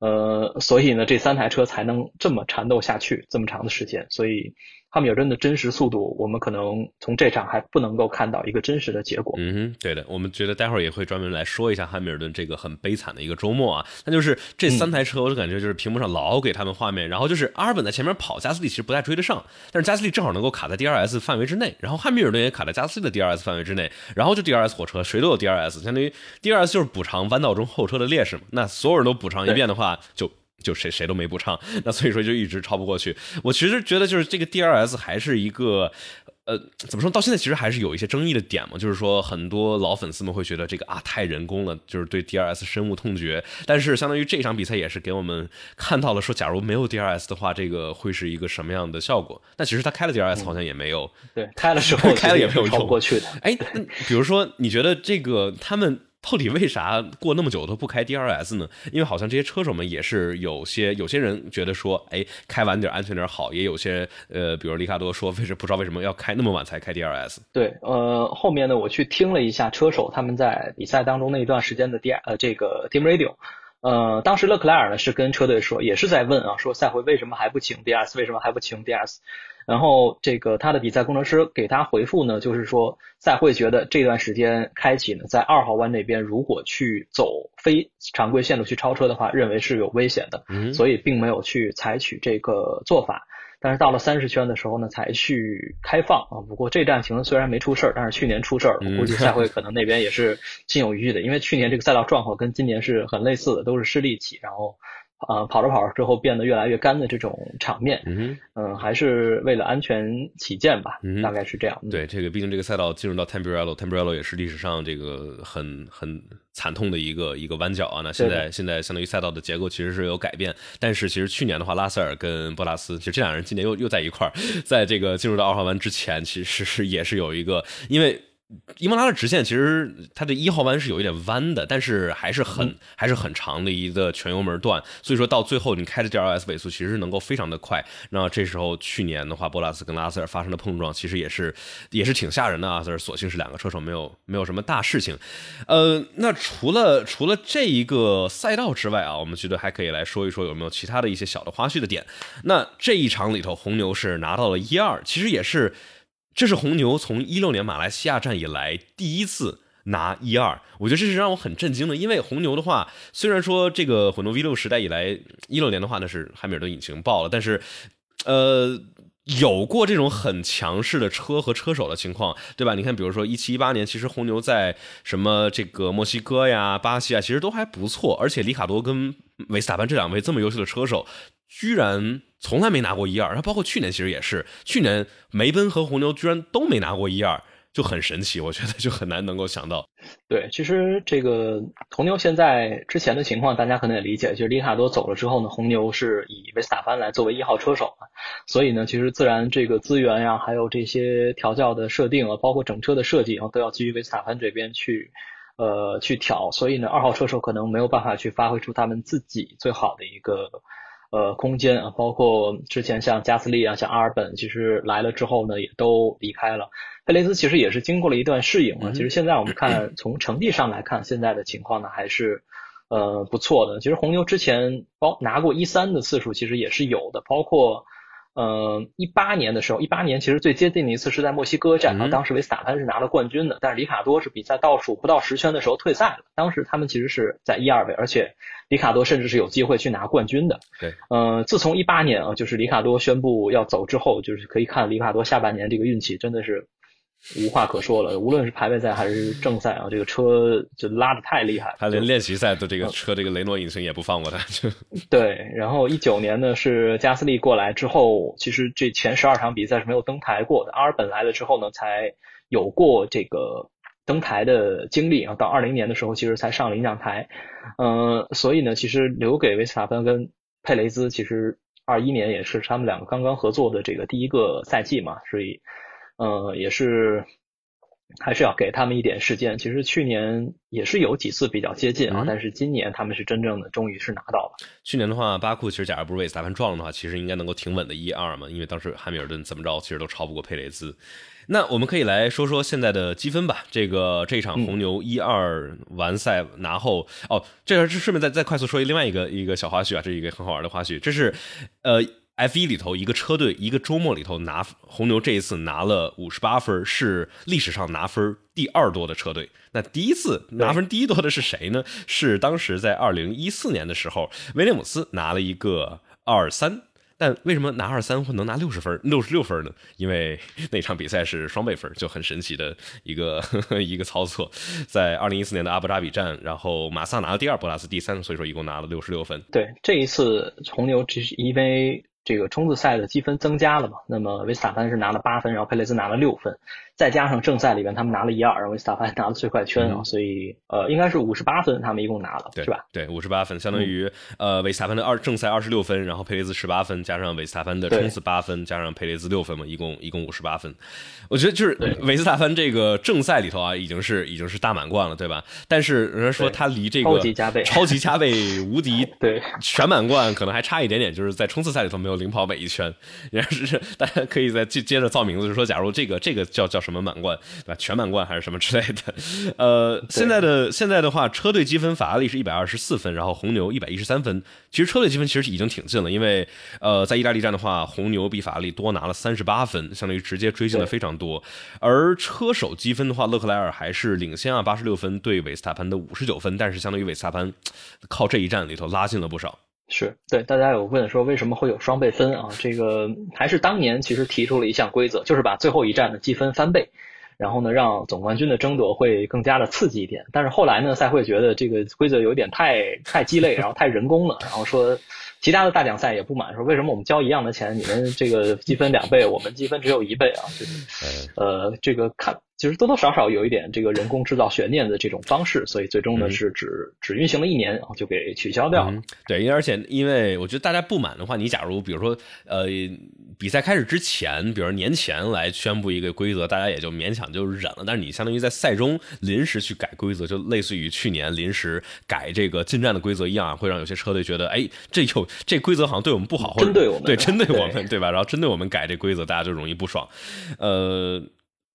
呃，所以呢这三台车才能这么缠斗下去这么长的时间，所以。汉密尔顿的真实速度，我们可能从这场还不能够看到一个真实的结果。嗯哼，对的，我们觉得待会儿也会专门来说一下汉密尔顿这个很悲惨的一个周末啊。那就是这三台车，我就感觉就是屏幕上老给他们画面，然后就是阿尔本在前面跑，加斯利其实不太追得上，但是加斯利正好能够卡在 DRS 范围之内，然后汉密尔顿也卡在加斯利的 DRS 范围之内，然后就 DRS 火车，谁都有 DRS，相当于 DRS 就是补偿弯道中后车的劣势嘛。那所有人都补偿一遍的话，就。就谁谁都没补唱，那所以说就一直超不过去。我其实觉得就是这个 DRS 还是一个，呃，怎么说到现在其实还是有一些争议的点嘛。就是说很多老粉丝们会觉得这个啊太人工了，就是对 DRS 深恶痛绝。但是相当于这场比赛也是给我们看到了说，假如没有 DRS 的话，这个会是一个什么样的效果？但其实他开了 DRS 好像也没有，对，开了时候 开了也没有超过去的。哎，比如说你觉得这个他们？到底为啥过那么久都不开 DRS 呢？因为好像这些车手们也是有些有些人觉得说，哎，开晚点安全点好，也有些呃，比如里卡多说，为什不知道为什么要开那么晚才开 DRS？对，呃，后面呢，我去听了一下车手他们在比赛当中那一段时间的 D 呃这个 Team Radio。呃，当时勒克莱尔呢是跟车队说，也是在问啊，说赛会为什么还不请 DRS，为什么还不请 DRS？然后这个他的比赛工程师给他回复呢，就是说赛会觉得这段时间开启呢，在二号弯那边如果去走非常规线路去超车的话，认为是有危险的，所以并没有去采取这个做法。但是到了三十圈的时候呢，才去开放啊。不过这站停虽然没出事儿，但是去年出事儿，我估计赛会可能那边也是心有余悸的，因为去年这个赛道状况跟今年是很类似的，都是失力起，然后。呃，跑着跑着之后变得越来越干的这种场面，嗯，还是为了安全起见吧，大概是这样。对，这个毕竟这个赛道进入到 Tamborello，Tamborello 也是历史上这个很很惨痛的一个一个弯角啊。那现在现在相当于赛道的结构其实是有改变，但是其实去年的话，拉塞尔跟博拉斯，其实这两人今年又又在一块儿，在这个进入到二号弯之前，其实是也是有一个因为。伊莫拉的直线其实它的一号弯是有一点弯的，但是还是很还是很长的一个全油门段，所以说到最后你开的 DRS 尾速其实是能够非常的快。那这时候去年的话，波拉斯跟拉塞尔发生的碰撞其实也是也是挺吓人的啊。但是所幸是两个车手没有没有什么大事情。呃，那除了除了这一个赛道之外啊，我们觉得还可以来说一说有没有其他的一些小的花絮的点。那这一场里头，红牛是拿到了一二，其实也是。这是红牛从一六年马来西亚站以来第一次拿一二，我觉得这是让我很震惊的。因为红牛的话，虽然说这个混动 V 六时代以来，一六年的话呢是汉密尔顿引擎爆了，但是，呃，有过这种很强势的车和车手的情况，对吧？你看，比如说一七一八年，其实红牛在什么这个墨西哥呀、巴西啊，其实都还不错，而且里卡多跟维斯塔潘这两位这么优秀的车手，居然。从来没拿过一二，然后包括去年其实也是，去年梅奔和红牛居然都没拿过一二，就很神奇，我觉得就很难能够想到。对，其实这个红牛现在之前的情况，大家可能也理解，就是里卡多走了之后呢，红牛是以维斯塔潘来作为一号车手嘛，所以呢，其实自然这个资源呀，还有这些调教的设定啊，包括整车的设计啊，都要基于维斯塔潘这边去呃去调，所以呢，二号车手可能没有办法去发挥出他们自己最好的一个。呃，空间啊，包括之前像加斯利啊，像阿尔本，其实来了之后呢，也都离开了。佩雷斯其实也是经过了一段适应啊。其实现在我们看，从成绩上来看，现在的情况呢还是呃不错的。其实红牛之前包拿过一三的次数其实也是有的，包括呃，一八年的时候，一八年其实最接近的一次是在墨西哥站当时维斯塔潘是拿了冠军的，但是里卡多是比赛倒数不到十圈的时候退赛了。当时他们其实是在一二位，而且里卡多甚至是有机会去拿冠军的。对，呃，自从一八年啊，就是里卡多宣布要走之后，就是可以看里卡多下半年这个运气真的是无话可说了。无论是排位赛还是正赛啊，这个车就拉的太厉害。他连练习赛的这嗯个车这个雷诺引擎也不放过他，就 对，然后一九年呢是加斯利过来之后，其实这前十二场比赛是没有登台过的。阿尔本来了之后呢，才有过这个登台的经历啊。到二零年的时候，其实才上领奖台。呃，所以呢，其实留给维斯塔潘跟佩雷兹，其实二一年也是他们两个刚刚合作的这个第一个赛季嘛，所以呃也是。还是要给他们一点时间。其实去年也是有几次比较接近啊，嗯但是今年他们是真正的，终于是拿到了。去年的话，巴库其实假如不是维斯塔潘撞了的话，其实应该能够挺稳的一二嘛，因为当时汉密尔顿怎么着其实都超不过佩雷兹。那我们可以来说说现在的积分吧。这个这场红牛一二完赛拿后，哦，这是顺便再再快速说一另外一个一个小花絮啊，这是一个很好玩的花絮，这是呃。F 一里头一个车队一个周末里头拿红牛这一次拿了五十八分，是历史上拿分第二多的车队。那第一次拿分第一多的是谁呢？是当时在二零一四年的时候，威廉姆斯拿了一个二三。但为什么拿二三会能拿六十分、六十六分呢？因为那场比赛是双倍分，就很神奇的一个 一个操作。在二零一四年的阿布扎比站，然后马萨拿了第二，博拉斯第三，所以说一共拿了六十六分。对，这一次红牛只是因为这个冲刺赛的积分增加了嘛，那么维斯塔潘是拿了八分，然后佩雷兹拿了六分，再加上正赛里边他们拿了一二，然后维斯塔潘拿了最快圈啊，嗯所以呃应该是五十八分，他们一共拿了，对是吧？对，五十八分，相当于、呃维斯塔潘的二正赛二十六分，然后佩雷兹十八分，加上维斯塔潘的冲刺八分，加上佩雷兹六分嘛，一共一共五十八分。我觉得就是维斯塔潘这个正赛里头啊，已经是已经是大满贯了，对吧？但是人家说他离这个超级加倍超级加倍 无敌对全满贯可能还差一点点，就是在冲刺赛里头没有领跑每一圈。人家是大家可以再接接着造名字，就说假如这个这个叫叫什么满贯，对吧？全满贯还是什么之类的。呃，现在的现在的话，车队积分法拉利是一百二十四分，然后红牛一百一十三分。其实车队积分其实已经挺近了，因为呃，在意大利站的话，红牛比法拉利多拿了三十八分，相当于直接追进了非常多。而车手积分的话，勒克莱尔还是领先啊，八十六分对维斯塔潘的五十九分，但是相当于维斯塔潘靠这一站里头拉近了不少。是对，大家有问说为什么会有双倍分啊？这个还是当年其实提出了一项规则，就是把最后一站的积分翻倍，然后呢让总冠军的争夺会更加的刺激一点。但是后来呢，赛会觉得这个规则有点太太鸡肋，然后太人工了，然后说其他的大奖赛也不满，说为什么我们交一样的钱，你们这个积分两倍，我们积分只有一倍啊？就是呃，这个看。其实多多少少有一点这个人工制造悬念的这种方式，所以最终呢嗯是只只运行了一年，然后就给取消掉了。嗯、对，而且因为我觉得大家不满的话，你假如比如说呃比赛开始之前，比如年前来宣布一个规则，大家也就勉强就忍了。但是你相当于在赛中临时去改规则，就类似于去年临时改这个进站的规则一样，会让有些车队觉得，哎，这有这规则好像对我们不好，或者针对我们，对针对我们，对吧？然后针对我们改这规则，大家就容易不爽。呃。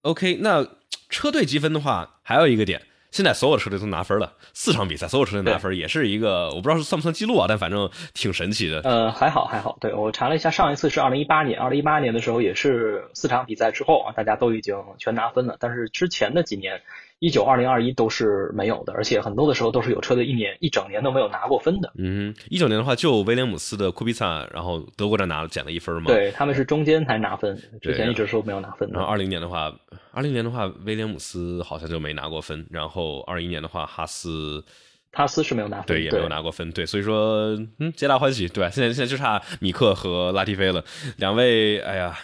OK，那车队积分的话，还有一个点，现在所有的车队都拿分了，四场比赛所有车队拿分，也是一个我不知道是算不算记录啊，但反正挺神奇的。呃，还好还好，对我查了一下，上一次是二零一八年，二零一八年的时候也是四场比赛之后啊，大家都已经全拿分了，但是之前的几年。一九、二零、二一都是没有的，而且很多的时候都是有车队一年一整年都没有拿过分的。嗯，一九年的话，就威廉姆斯的库比萨，然后德国站拿了减了一分嘛。对，他们是中间才拿分，之前一直说没有拿分的。然后二零年的话，二零年的话，威廉姆斯好像就没拿过分。然后二一年的话，哈斯，哈斯是没有拿分，对，也没有拿过分。对，所以说，嗯，皆大欢喜，对吧？现在现在就差米克和拉蒂菲了，两位，哎呀。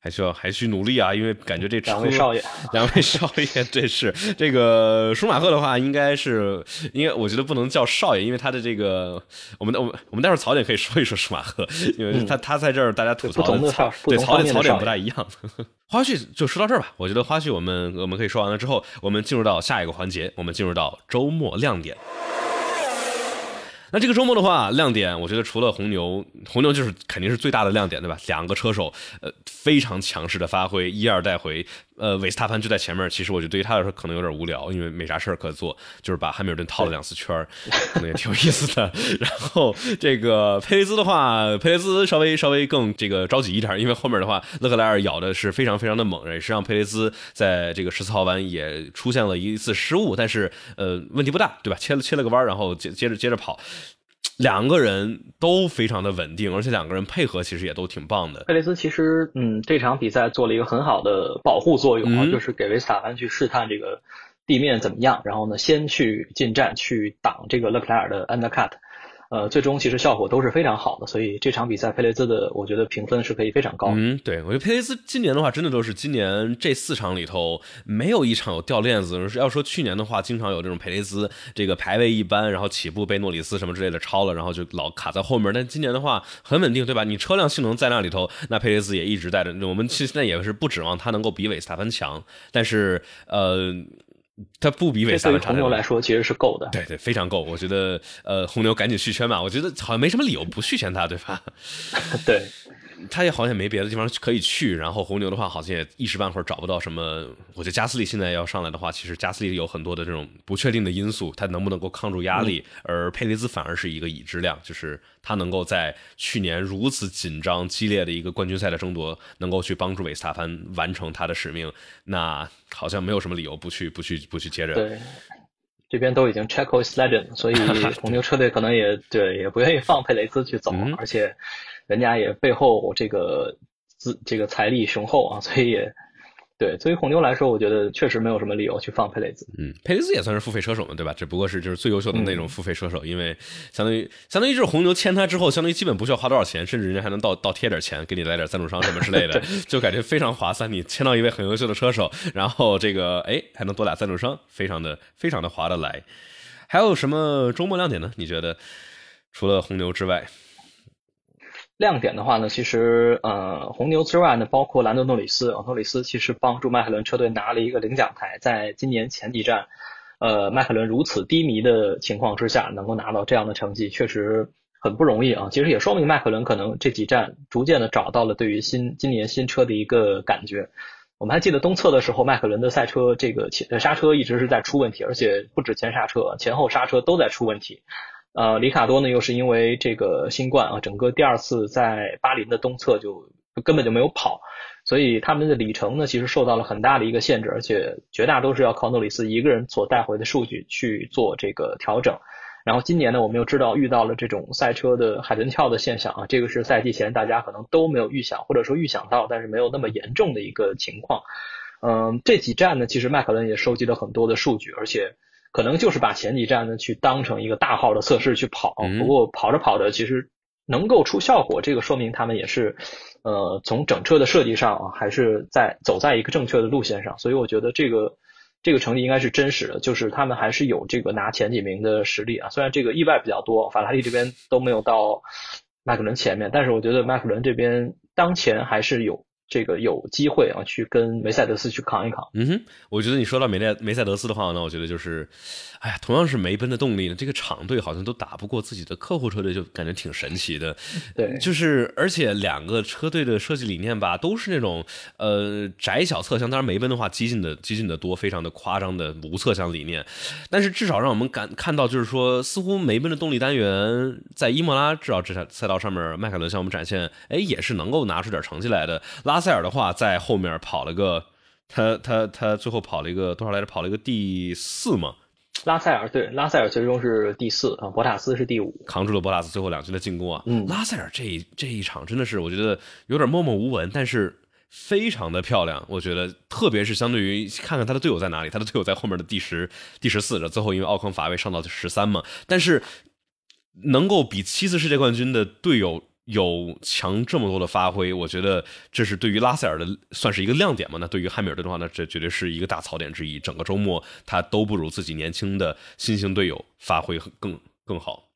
还需要还需努力啊，因为感觉这两位少爷，两位少爷，对是这个舒马赫的话，应该是应该，我觉得不能叫少爷，因为他的这个，我们我们我们待会儿槽点可以说一说舒马赫，因为他、嗯、他在这儿大家吐槽的对槽点槽点不大一样。花絮就说到这儿吧，我觉得花絮我们我们可以说完了之后，我们进入到下一个环节，我们进入到周末亮点。那这个周末的话，亮点我觉得除了红牛，红牛就是肯定是最大的亮点，对吧？两个车手，呃，非常强势的发挥，一二带回。呃，韦斯塔潘就在前面，其实我觉得对于他来说可能有点无聊，因为没啥事儿可做，就是把汉密尔顿套了两次圈儿，可能也挺有意思的。然后这个佩雷兹的话，佩雷兹稍微稍微更这个着急一点，因为后面的话勒克莱尔咬的是非常非常的猛，也是让佩雷兹在这个十四号弯也出现了一次失误，但是呃问题不大，对吧？切了切了个弯，然后接接着接着跑。两个人都非常的稳定，而且两个人配合其实也都挺棒的。佩雷斯其实，嗯，这场比赛做了一个很好的保护作用啊，就是给维斯塔潘去试探这个地面怎么样，然后呢，先去进站去挡这个勒克莱尔的 undercut。呃，最终其实效果都是非常好的，所以这场比赛佩雷兹的，我觉得评分是可以非常高。嗯，对，我觉得佩雷兹今年的话，真的都是今年这四场里头没有一场有掉链子。要说去年的话，经常有这种佩雷兹这个排位一般，然后起步被诺里斯什么之类的超了，然后就老卡在后面。但今年的话很稳定，对吧？你车辆性能在那里头，那佩雷兹也一直带着。我们现在也是不指望他能够比韦斯塔潘强，但是呃。他不比韦斯塔潘红牛来说其实是够的，对对，非常够。我觉得，呃，红牛赶紧续圈吧。我觉得好像没什么理由不续签他，对吧？对。他也好像没别的地方可以去，然后红牛的话好像也一时半会儿找不到什么。我觉得加斯利现在要上来的话，其实加斯利有很多的这种不确定的因素，他能不能够抗住压力？而佩雷兹反而是一个已知量，就是他能够在去年如此紧张激烈的一个冠军赛的争夺，能够去帮助韦斯塔潘完成他的使命，那好像没有什么理由不去不去不去接着。对，这边都已经 Checo is legend，所以红牛车队可能也 对也不愿意放佩雷兹去走，而且。人家也背后这个资这个财力雄厚啊，所以也对。作为红牛来说，我觉得确实没有什么理由去放佩雷兹。嗯，佩雷兹也算是付费车手嘛，对吧？只不过是就是最优秀的那种付费车手，因为相当于相当于就是红牛签他之后，相当于基本不需要花多少钱，甚至人家还能倒倒贴点钱给你来点赞助商什么之类的，就感觉非常划算。你签到一位很优秀的车手，然后这个哎还能多俩赞助商，非常的非常的划得来。还有什么周末亮点呢？你觉得除了红牛之外？亮点的话呢，其实呃，红牛之外呢，包括兰德诺里斯，诺里斯其实帮助迈凯伦车队拿了一个领奖台，在今年前几站，呃，迈凯伦如此低迷的情况之下，能够拿到这样的成绩，确实很不容易啊。其实也说明迈凯伦可能这几站逐渐的找到了对于新今年新车的一个感觉。我们还记得东侧的时候，迈凯伦的赛车这个前刹车一直是在出问题，而且不止前刹车，前后刹车都在出问题。呃，里卡多呢，又是因为这个新冠啊，整个第二次在巴林的东侧就根本就没有跑，所以他们的里程呢，其实受到了很大的一个限制，而且绝大都是要靠诺里斯一个人所带回的数据去做这个调整。然后今年呢，我们又知道遇到了这种赛车的海豚跳的现象啊，这个是赛季前大家可能都没有预想，或者说预想到，但是没有那么严重的一个情况。嗯，这几站呢，其实迈凯伦也收集了很多的数据，而且。可能就是把前几站呢去当成一个大号的测试去跑，不过跑着跑着其实能够出效果，这个说明他们也是，呃，从整车的设计上啊，还是在走在一个正确的路线上，所以我觉得这个这个成绩应该是真实的，就是他们还是有这个拿前几名的实力啊。虽然这个意外比较多，法拉利这边都没有到迈凯伦前面，但是我觉得迈凯伦这边当前还是有。这个有机会啊，去跟梅赛德斯去扛一扛。嗯哼，我觉得你说到梅赛梅赛德斯的话呢，我觉得就是，哎呀，同样是梅奔的动力呢，这个厂队好像都打不过自己的客户车队，就感觉挺神奇的。对，就是而且两个车队的设计理念吧，都是那种呃窄小侧向，当然梅奔的话激进的激进的多，非常的夸张的无侧向理念。但是至少让我们感看到，就是说似乎梅奔的动力单元在伊莫拉至少这赛赛道上面，迈凯伦向我们展现，哎，也是能够拿出点成绩来的。拉拉塞尔的话在后面跑了个，他他他最后跑了一个多少来着？跑了一个第四嘛。拉塞尔对，拉塞尔最终是第四啊，博塔斯是第五，扛住了博塔斯最后两局的进攻啊。嗯，拉塞尔这一这一场真的是我觉得有点默默无闻，但是非常的漂亮。我觉得特别是相对于看看他的队友在哪里，他的队友在后面的第十、第十四，最后因为奥康罚位上到十三嘛，但是能够比七次世界冠军的队友。有强这么多的发挥，我觉得这是对于拉塞尔的算是一个亮点嘛？那对于汉密尔顿的话呢，这绝对是一个大槽点之一。整个周末他都不如自己年轻的新兴队友发挥更更好。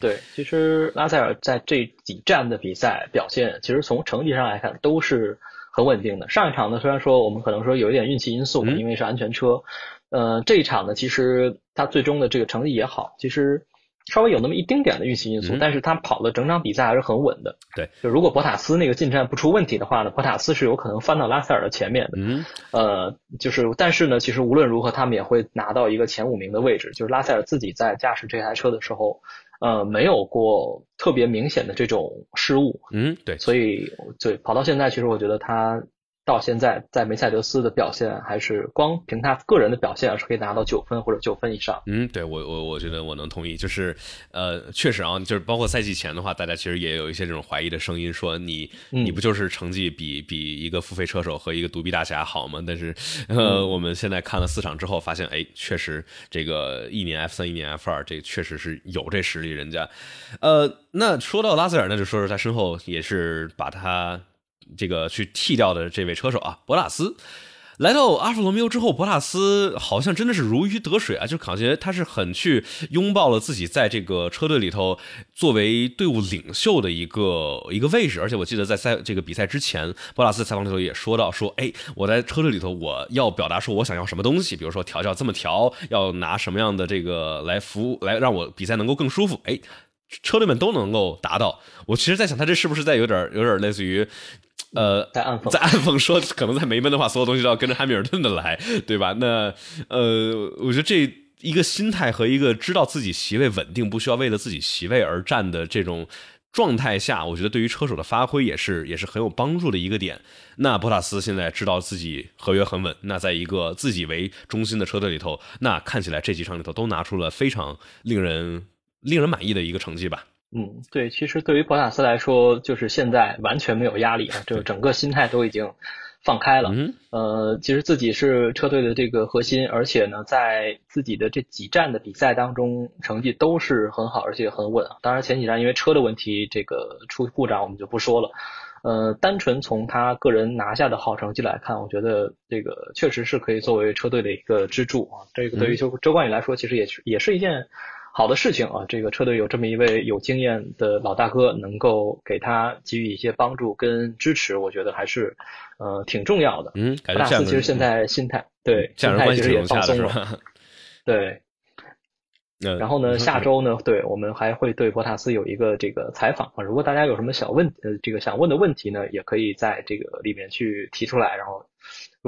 对，其实拉塞尔在这几站的比赛表现，其实从成绩上来看都是很稳定的。上一场呢，虽然说我们可能说有一点运气因素，因为是安全车，呃，这一场呢，其实他最终的这个成绩也好，其实。稍微有那么一丁点的运气因素，但是他跑了整场比赛还是很稳的。对，就如果博塔斯那个进站不出问题的话呢，博塔斯是有可能翻到拉塞尔的前面的。嗯，呃，就是但是呢，其实无论如何，他们也会拿到一个前五名的位置。就是拉塞尔自己在驾驶这台车的时候，呃，没有过特别明显的这种失误。嗯，对，所以对跑到现在，其实我觉得他。到现在，在梅赛德斯的表现还是光凭他个人的表现是可以拿到九分或者九分以上。嗯，对我我我觉得我能同意，就是呃，确实啊，就是包括赛季前的话，大家其实也有一些这种怀疑的声音，说你你不就是成绩比比一个付费车手和一个独臂大侠好吗？但是呃，我们现在看了四场之后，发现哎，确实这个一年 F 三一年 F 二，这确实是有这实力，人家。呃，那说到拉塞尔，那就说说他身后也是把他。这个去替掉的这位车手啊，博纳斯来到阿弗罗密欧之后，博纳斯好像真的是如鱼得水啊，就感觉他是很去拥抱了自己在这个车队里头作为队伍领袖的一个一个位置。而且我记得在赛这个比赛之前，博纳斯采访里头也说到说，哎，我在车队里头我要表达说我想要什么东西，比如说调教这么调，要拿什么样的这个来服务，来让我比赛能够更舒服。哎，车队们都能够达到。我其实在想，他这是不是在有点有点类似于。呃，在暗讽，在暗讽说，可能在梅奔的话，所有东西都要跟着汉密尔顿的来，对吧？那呃，我觉得这一个心态和一个知道自己席位稳定，不需要为了自己席位而战的这种状态下，我觉得对于车手的发挥也是也是很有帮助的一个点。那博塔斯现在知道自己合约很稳，那在一个自己为中心的车队里头，那看起来这几场里头都拿出了非常令人令人满意的一个成绩吧。嗯，对，其实对于博塔斯来说，就是现在完全没有压力啊，就整个心态都已经放开了。嗯，呃，其实自己是车队的这个核心，而且呢，在自己的这几站的比赛当中，成绩都是很好，而且很稳。当然，前几站因为车的问题，这个出故障我们就不说了。呃，单纯从他个人拿下的好成绩来看，我觉得这个确实是可以作为车队的一个支柱啊。这个对于周周冠宇来说，其实也是也是一件。好的事情啊，这个车队有这么一位有经验的老大哥，能够给他给予一些帮助跟支持，我觉得还是呃挺重要的。嗯，大斯其实现在心态对心态其实也放松了。对。然后呢，下周呢，对我们还会对博塔斯有一个这个采访啊。如果大家有什么小问呃这个想问的问题呢，也可以在这个里面去提出来，然后。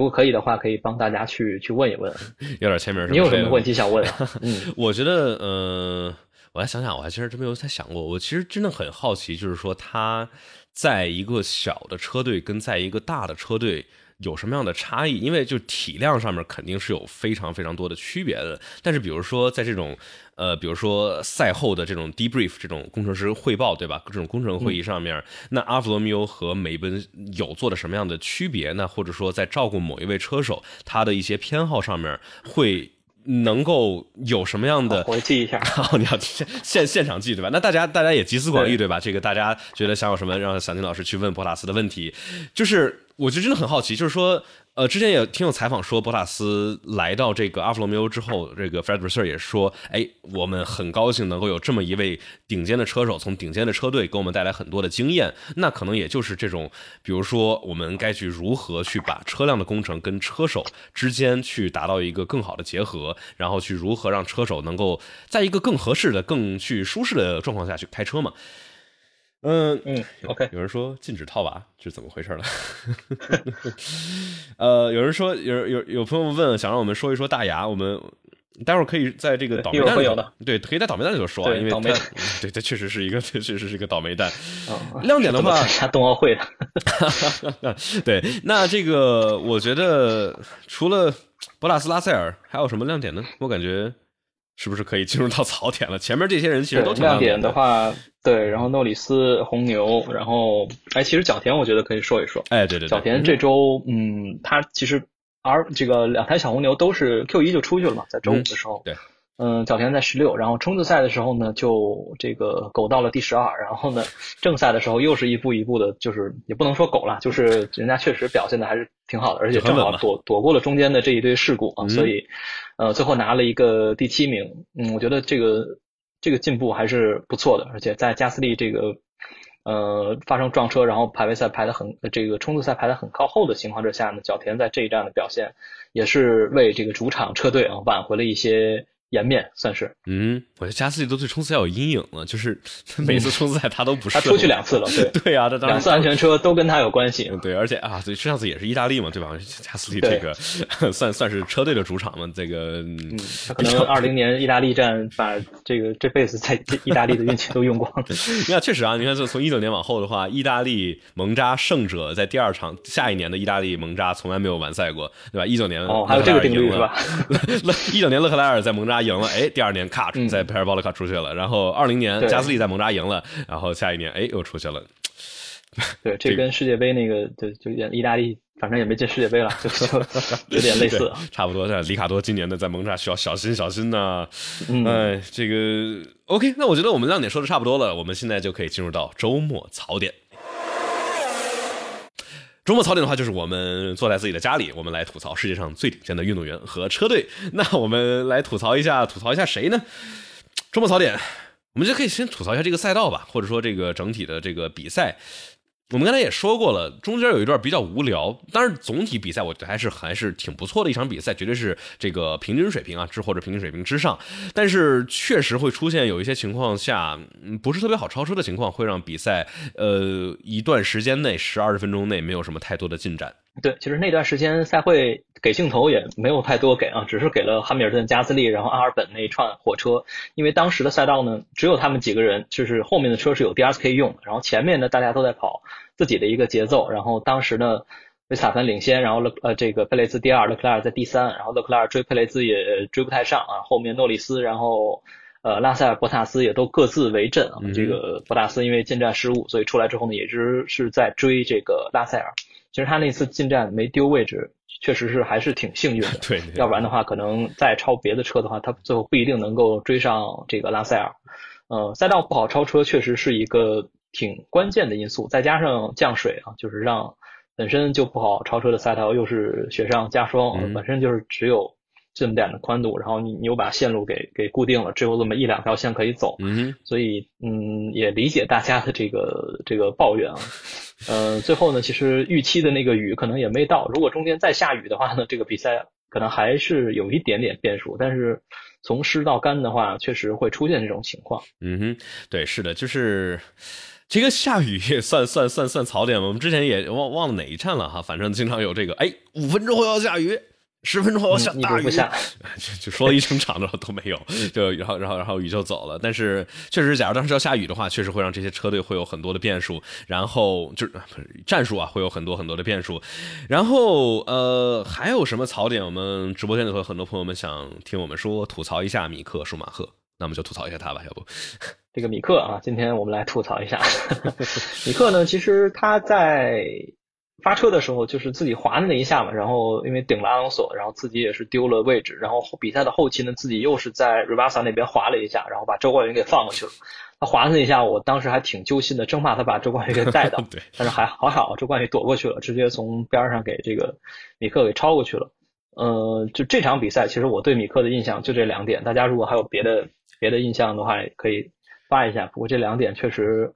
如果可以的话，可以帮大家去去问一问，要点签名。你有什么问题想问？嗯，我觉得，呃，我来想想，我还其实真没有太想过。我其实真的很好奇，就是说他在一个小的车队跟在一个大的车队。有什么样的差异？因为就体量上面肯定是有非常非常多的区别的。但是比如说在这种，呃，比如说赛后的这种 debrief 这种工程师汇报，对吧？这种工程会议上面，那阿弗罗密欧和梅奔有做的什么样的区别？呢或者说在照顾某一位车手他的一些偏好上面，会能够有什么样的？我记一下。你要现现现场记对吧？那大家大家也集思广益对吧？这个大家觉得想有什么让小宁老师去问博塔斯的问题，就是。我就真的很好奇，就是说，呃，之前也听有采访说，博塔斯来到这个阿弗罗密欧之后，这个 Fred r s s e r 也说，哎，我们很高兴能够有这么一位顶尖的车手，从顶尖的车队给我们带来很多的经验。那可能也就是这种，比如说，我们该去如何去把车辆的工程跟车手之间去达到一个更好的结合，然后去如何让车手能够在一个更合适的、更去舒适的状况下去开车嘛。嗯嗯，OK。有人说禁止套娃这是怎么回事了？呃，有人说有有有朋友问，想让我们说一说大牙。我们待会儿可以在这个倒霉蛋里，对，可以在倒霉蛋里头说，因为倒霉蛋，对，它确实是一个，确实是一个倒霉蛋。亮点的话，他冬奥会的。对，那这个我觉得除了博拉斯拉塞尔，还有什么亮点呢？我感觉。是不是可以进入到槽点了？前面这些人其实都挺亮点的话，对，然后诺里斯、红牛，然后哎，其实角田我觉得可以说一说。哎，对对，角田这周，嗯，他其实 R 这个两台小红牛都是 Q 一就出去了嘛，在周五的时候。对。嗯，角田在十六，然后冲刺赛的时候呢，就这个苟到了第十二，然后呢，正赛的时候又是一步一步的，就是也不能说苟了，就是人家确实表现的还是挺好的，而且正好躲躲过了中间的这一堆事故啊，所以呃，最后拿了一个第七名。嗯，我觉得这个这个进步还是不错的，而且在加斯利这个呃发生撞车，然后排位赛排的很这个冲刺赛排的很靠后的情况之下呢，角田在这一站的表现也是为这个主场车队啊挽回了一些。颜面，算是。嗯，我觉得加斯利都对冲刺要有阴影了，就是 每次冲刺赛他都不是。他出去两次了，对 对啊，他两次安全车都跟他有关系。对，而且啊，对，上次也是意大利嘛，对吧？加斯利这个 算算是车队的主场嘛，这个嗯，他可能二零年意大利站把这个这辈子在意大利的运气都用光了。你看，确实啊，你看从从一九年往后的话，意大利蒙扎胜者在第二场下一年的意大利蒙扎从来没有完赛过，对吧？一九年哦，还有这个定律是吧？一九年勒克莱尔在蒙扎赢了，哎，第二年卡在佩尔保罗卡出去了，然后二零年加斯利在蒙扎赢了，然后下一年哎又出去了。对，这跟世界杯那个对，就意大利反正也没进世界杯了，就 就有点类似，差不多。但里卡多今年的在蒙扎需要小心小心呐。哎，这个 OK，那我觉得我们亮点说的差不多了，我们现在就可以进入到周末槽点。周末槽点的话，就是我们坐在自己的家里，我们来吐槽世界上最顶尖的运动员和车队。那我们来吐槽一下，吐槽一下谁呢？周末槽点，我们就可以先吐槽一下这个赛道吧，或者说这个整体的这个比赛。我们刚才也说过了，中间有一段比较无聊，但是总体比赛我觉得还是还是挺不错的一场比赛，绝对是这个平均水平啊，之或者平均水平之上。但是确实会出现有一些情况下，不是特别好超车的情况，会让比赛呃一段时间内十二十分钟内没有什么太多的进展。对，其实那段时间赛会给镜头也没有太多给啊，只是给了汉密尔顿、加斯利，然后阿尔本那一串火车。因为当时的赛道呢，只有他们几个人，就是后面的车是有 DRS 可以用，然后前面呢大家都在跑自己的一个节奏。然后当时呢，维斯塔潘领先，然后勒呃这个佩雷兹第二，勒克莱尔在第三，然后勒克莱尔追佩雷兹也追不太上啊。后面诺里斯，然后呃拉塞尔、博塔斯也都各自为阵啊。这个博塔斯因为进站失误，所以出来之后呢，也是是在追这个拉塞尔。其实他那次进站没丢位置，确实是还是挺幸运的。对，要不然的话，可能再超别的车的话，他最后不一定能够追上这个拉塞尔。呃，赛道不好超车，确实是一个挺关键的因素。再加上降水啊，就是让本身就不好超车的赛道又是雪上加霜，本身就是只有。这么点的宽度，然后你你又把线路给给固定了，只有这么一两条线可以走，嗯，所以嗯也理解大家的这个这个抱怨啊，呃最后呢其实预期的那个雨可能也没到，如果中间再下雨的话呢，这个比赛可能还是有一点点变数，但是从湿到干的话，确实会出现这种情况。嗯哼，对，是的，就是这个下雨也算算算算槽点我们之前也忘忘了哪一站了哈，反正经常有这个，哎，五分钟后要下雨。十分钟后下大雨，就就说了一整场，然后都没有，就然后然后然后雨就走了。但是确实，假如当时要下雨的话，确实会让这些车队会有很多的变数，然后就是战术啊会有很多很多的变数。然后呃，还有什么槽点？我们直播间里头很多朋友们想听我们说吐槽一下米克舒马赫，那么就吐槽一下他吧，要不？这个米克啊，今天我们来吐槽一下 米克呢，其实他在。发车的时候就是自己滑的那一下嘛，然后因为顶了阿隆索，然后自己也是丢了位置，然后比赛的后期呢，自己又是在 r 巴 a 那边滑了一下，然后把周冠宇给放过去了。他滑的那一下，我当时还挺揪心的，生怕他把周冠宇给带到。对，但是还好好，周冠宇躲过去了，直接从边上给这个米克给超过去了。呃，就这场比赛，其实我对米克的印象就这两点。大家如果还有别的别的印象的话，可以发一下。不过这两点确实。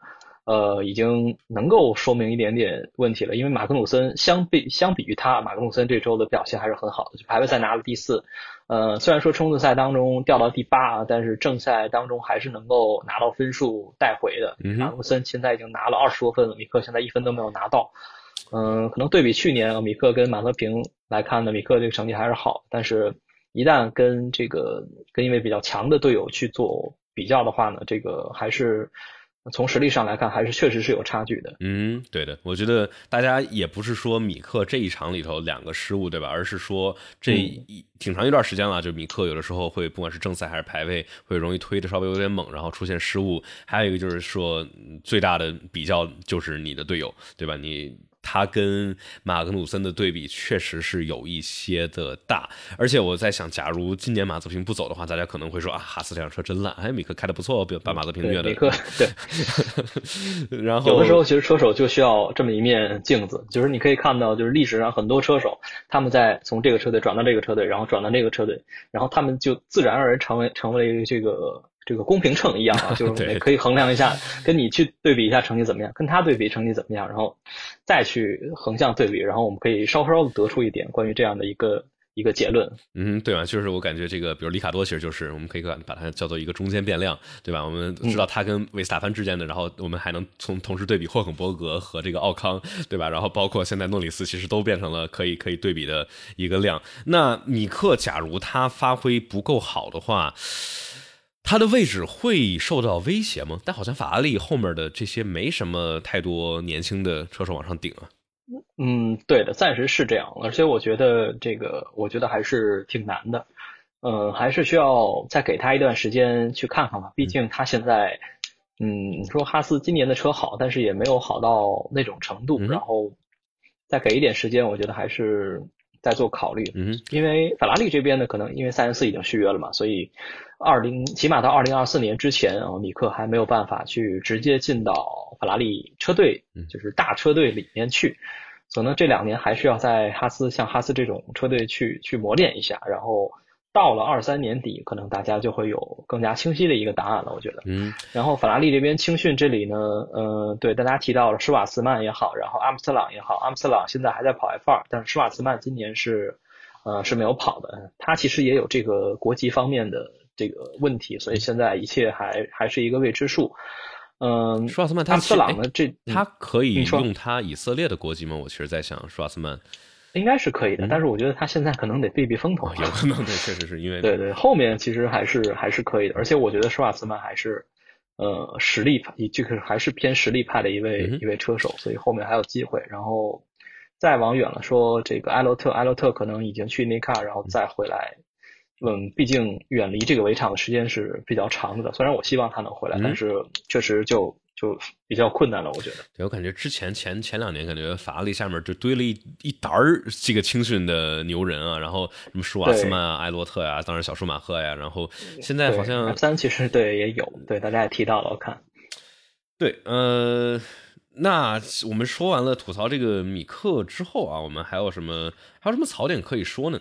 呃，已经能够说明一点点问题了，因为马克努森相比相比于他，马克努森这周的表现还是很好的，就排位赛拿了第四。呃，虽然说冲刺赛当中掉到第八，但是正赛当中还是能够拿到分数带回的。马克努森现在已经拿了二十多分了，米克现在一分都没有拿到。嗯，可能对比去年米克跟马德平来看呢，米克这个成绩还是好，但是一旦跟这个跟一位比较强的队友去做比较的话呢，这个还是。从实力上来看，还是确实是有差距的。嗯，对的，我觉得大家也不是说米克这一场里头两个失误，对吧？而是说这一挺长一段时间了，就米克有的时候会不管是正赛还是排位，会容易推的稍微有点猛，然后出现失误。还有一个就是说，最大的比较就是你的队友，对吧？你。他跟马格努森的对比确实是有一些的大，而且我在想，假如今年马泽平不走的话，大家可能会说啊，哈斯这辆车真烂，哎，米克开的不错，把马泽平虐的。米克对，然后有的时候其实车手就需要这么一面镜子，就是你可以看到，就是历史上很多车手，他们在从这个车队转到这个车队，然后转到那个车队，然后他们就自然而然成为成为这个。这个公平秤一样啊，就是可以衡量一下，跟你去对比一下成绩怎么样，跟他对比成绩怎么样，然后再去横向对比，然后我们可以稍稍的得出一点关于这样的一个一个结论。嗯，对吧？就是我感觉这个，比如里卡多，其实就是我们可以把把它叫做一个中间变量，对吧？我们知道他跟维斯塔潘之间的，然后我们还能从同时对比霍肯伯格和这个奥康，对吧？然后包括现在诺里斯，其实都变成了可以可以对比的一个量。那米克，假如他发挥不够好的话。他的位置会受到威胁吗？但好像法拉利后面的这些没什么太多年轻的车手往上顶啊。嗯，对的，暂时是这样。而且我觉得这个，我觉得还是挺难的。嗯，还是需要再给他一段时间去看看吧。毕竟他现在，嗯，你说哈斯今年的车好，但是也没有好到那种程度。然后再给一点时间，我觉得还是。在做考虑，嗯，因为法拉利这边呢，可能因为塞恩斯已经续约了嘛，所以二零起码到二零二四年之前啊，米克还没有办法去直接进到法拉利车队，就是大车队里面去，所以呢，这两年还是要在哈斯像哈斯这种车队去去磨练一下，然后。到了二三年底，可能大家就会有更加清晰的一个答案了。我觉得，嗯。然后法拉利这边青训这里呢，呃，对大家提到了施瓦茨曼也好，然后阿姆斯特朗也好，阿姆斯特朗现在还在跑 F 二，但是施瓦茨曼今年是，呃，是没有跑的。他其实也有这个国籍方面的这个问题，所以现在一切还还是一个未知数。嗯，施瓦茨曼，阿姆斯特朗呢？这他可以用他以色列的国籍吗？我其实在想，施瓦茨曼。应该是可以的，但是我觉得他现在可能得避避风头。有可能，对，确实是因为对对，后面其实还是还是可以的，而且我觉得施瓦茨曼还是呃实力派，就是还是偏实力派的一位一位车手，所以后面还有机会。然后再往远了说，这个埃洛特，埃洛特可能已经去内卡，然后再回来。嗯，毕竟远离这个围场的时间是比较长的，虽然我希望他能回来，但是确实就。就比较困难了，我觉得。对我感觉之前前前两年，感觉法拉利下面就堆了一一沓儿这个青训的牛人啊，然后什么舒瓦斯曼啊、埃洛特呀，当然小舒马赫呀，然后现在好像三其实对也有，对大家也提到了，我看。对，呃，那我们说完了吐槽这个米克之后啊，我们还有什么还有什么槽点可以说呢？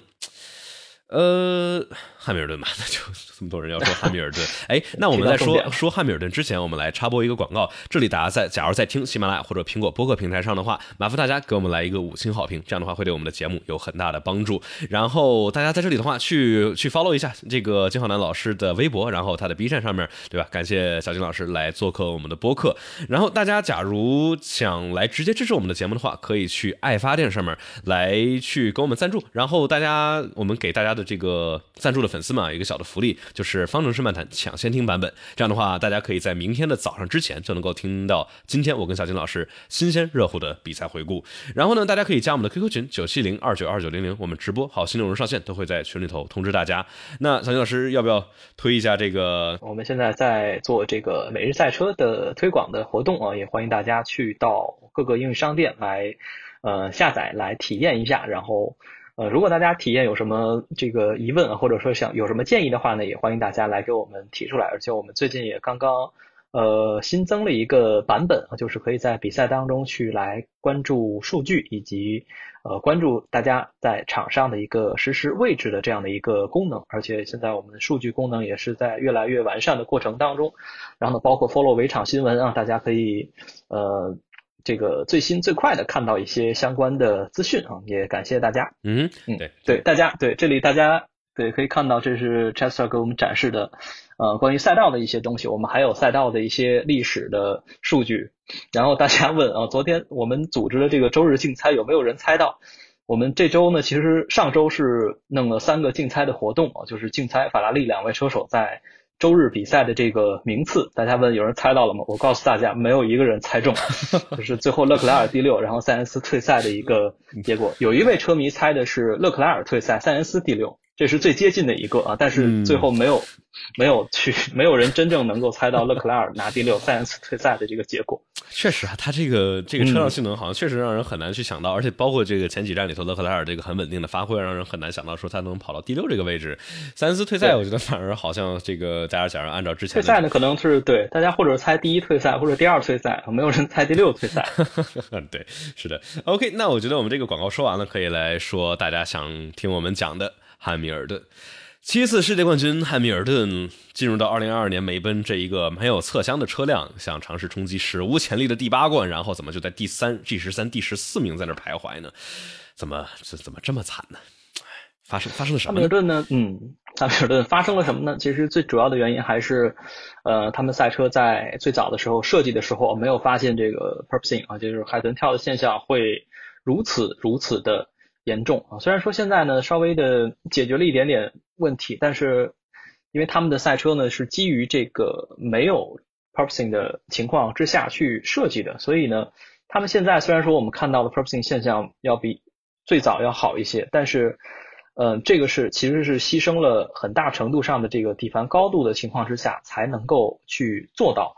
呃，汉密尔顿吧，那就 这么多人要说汉密尔顿。哎，那我们在说说汉密尔顿之前，我们来插播一个广告。这里大家在，假如在听喜马拉雅或者苹果播客平台上的话，麻烦大家给我们来一个五星好评，这样的话会对我们的节目有很大的帮助。然后大家在这里的话，去 去 follow 一下这个金浩南老师的微博，然后他的 B 站上面，对吧？感谢小金老师来做客我们的播客。然后大家假如想来直接支持我们的节目的话，可以去爱发电上面来去给我们赞助。然后大家，我们给大家的。这个赞助的粉丝们啊，一个小的福利就是方程式漫谈抢先听版本。这样的话，大家可以在明天的早上之前就能够听到今天我跟小金老师新鲜热乎的比赛回顾。然后呢，大家可以加我们的 QQ 群九七零二九二九零零，我们直播好新内容上线都会在群里头通知大家。那小金老师要不要推一下这个？我们现在在做这个每日赛车的推广的活动啊，也欢迎大家去到各个应用商店来呃下载来体验一下，然后。呃，如果大家体验有什么这个疑问，或者说想有什么建议的话呢，也欢迎大家来给我们提出来。而且我们最近也刚刚呃新增了一个版本啊，就是可以在比赛当中去来关注数据，以及呃关注大家在场上的一个实时位置的这样的一个功能。而且现在我们的数据功能也是在越来越完善的过程当中。然后呢，包括 follow 围场新闻啊，大家可以呃。这个最新最快的看到一些相关的资讯啊，也感谢大家。嗯嗯，对对，大家对这里大家对可以看到，这是 Chester 给我们展示的呃关于赛道的一些东西。我们还有赛道的一些历史的数据。然后大家问啊，昨天我们组织的这个周日竞猜有没有人猜到？我们这周呢，其实上周是弄了三个竞猜的活动啊，就是竞猜法拉利两位车手在。周日比赛的这个名次，大家问有人猜到了吗？我告诉大家，没有一个人猜中，就是最后勒克莱尔第六，然后塞恩斯退赛的一个结果。有一位车迷猜的是勒克莱尔退赛，塞恩斯第六，这是最接近的一个啊，但是最后没有。没有去，没有人真正能够猜到勒克莱尔拿第六、塞恩斯退赛的这个结果。确实啊，他这个这个车辆性能好像确实让人很难去想到，而且包括这个前几站里头勒克莱尔这个很稳定的发挥，让人很难想到说他能跑到第六这个位置。塞恩斯退赛，我觉得反而好像这个大家假如按照之前退赛呢，可能是对大家或者猜第一退赛或者第二退赛，没有人猜第六退赛。对，是的。OK，那我觉得我们这个广告说完了，可以来说大家想听我们讲的汉密尔顿。七次世界冠军汉密尔顿进入到二零二二年梅奔这一个没有侧箱的车辆，想尝试冲击史无前例的第八冠，然后怎么就在第三 G 十三第十四名在那徘徊呢？怎么这怎么这么惨呢？发生发生了什么？汉密尔顿呢？嗯，汉密尔顿发生了什么呢？其实最主要的原因还是，呃，他们赛车在最早的时候设计的时候没有发现这个 purposing 啊，就是海豚跳的现象会如此如此的严重啊。虽然说现在呢稍微的解决了一点点问题，但是因为他们的赛车呢是基于这个没有 purposing 的情况之下去设计的，所以呢。他们现在虽然说我们看到的 purposing 现象要比最早要好一些，但是，嗯，这个是其实是牺牲了很大程度上的这个底盘高度的情况之下才能够去做到。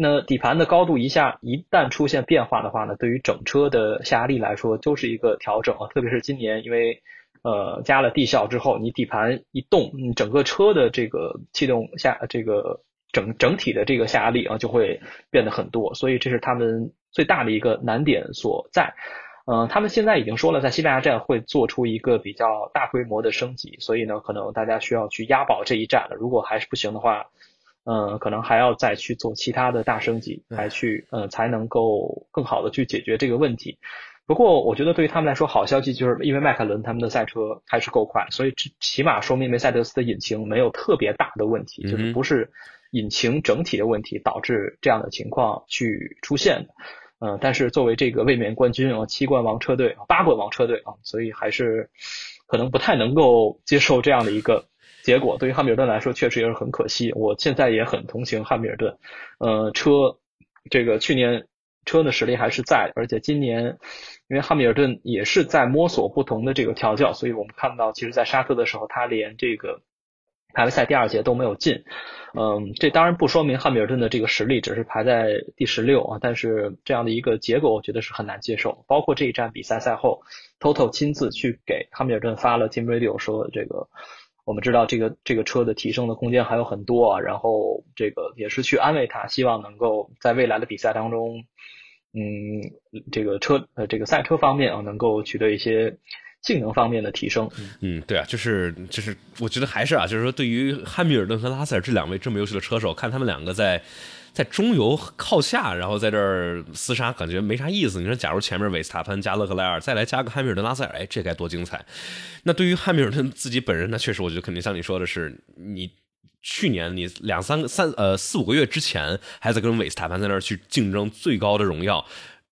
那底盘的高度一下一旦出现变化的话呢，对于整车的下压力来说都是一个调整啊。特别是今年因为呃加了地效之后，你底盘一动，你整个车的这个气动下这个整整体的这个下压力啊就会变得很多，所以这是他们。最大的一个难点所在，嗯，他们现在已经说了，在西班牙站会做出一个比较大规模的升级，所以呢，可能大家需要去押宝这一站了。如果还是不行的话，嗯，可能还要再去做其他的大升级，来去，呃，才能够更好的去解决这个问题。不过，我觉得对于他们来说，好消息就是因为迈凯伦他们的赛车还是够快，所以起码说明梅赛德斯的引擎没有特别大的问题，就是不是。引擎整体的问题导致这样的情况去出现的，嗯，但是作为这个卫冕冠军啊，七冠王车队、八冠王车队啊，所以还是可能不太能够接受这样的一个结果。对于汉密尔顿来说，确实也是很可惜。我现在也很同情汉密尔顿，呃，车这个去年车的实力还是在，而且今年因为汉密尔顿也是在摸索不同的这个调教，所以我们看到，其实在沙特的时候，他连这个。排位赛第二节都没有进，嗯，这当然不说明汉密尔顿的这个实力只是排在第十六啊，但是这样的一个结果我觉得是很难接受。包括这一站比赛赛后，Toto 亲自去给汉密尔顿发了 Team Radio 说，这个我们知道这个这个车的提升的空间还有很多啊，然后这个也是去安慰他，希望能够在未来的比赛当中，嗯，这个车呃这个赛车方面啊能够取得一些。性能方面的提升，嗯，对啊，就是就是，我觉得还是啊，就是说，对于汉密尔顿和拉塞尔这两位这么优秀的车手，看他们两个在在中游靠下，然后在这儿厮杀，感觉没啥意思。你说，假如前面韦斯塔潘加勒克莱尔，再来加个汉密尔顿、拉塞尔，哎，这该多精彩！那对于汉密尔顿自己本人，那确实，我觉得肯定像你说的是，你去年你两三个三呃四五个月之前还在跟韦斯塔潘在那儿去竞争最高的荣耀。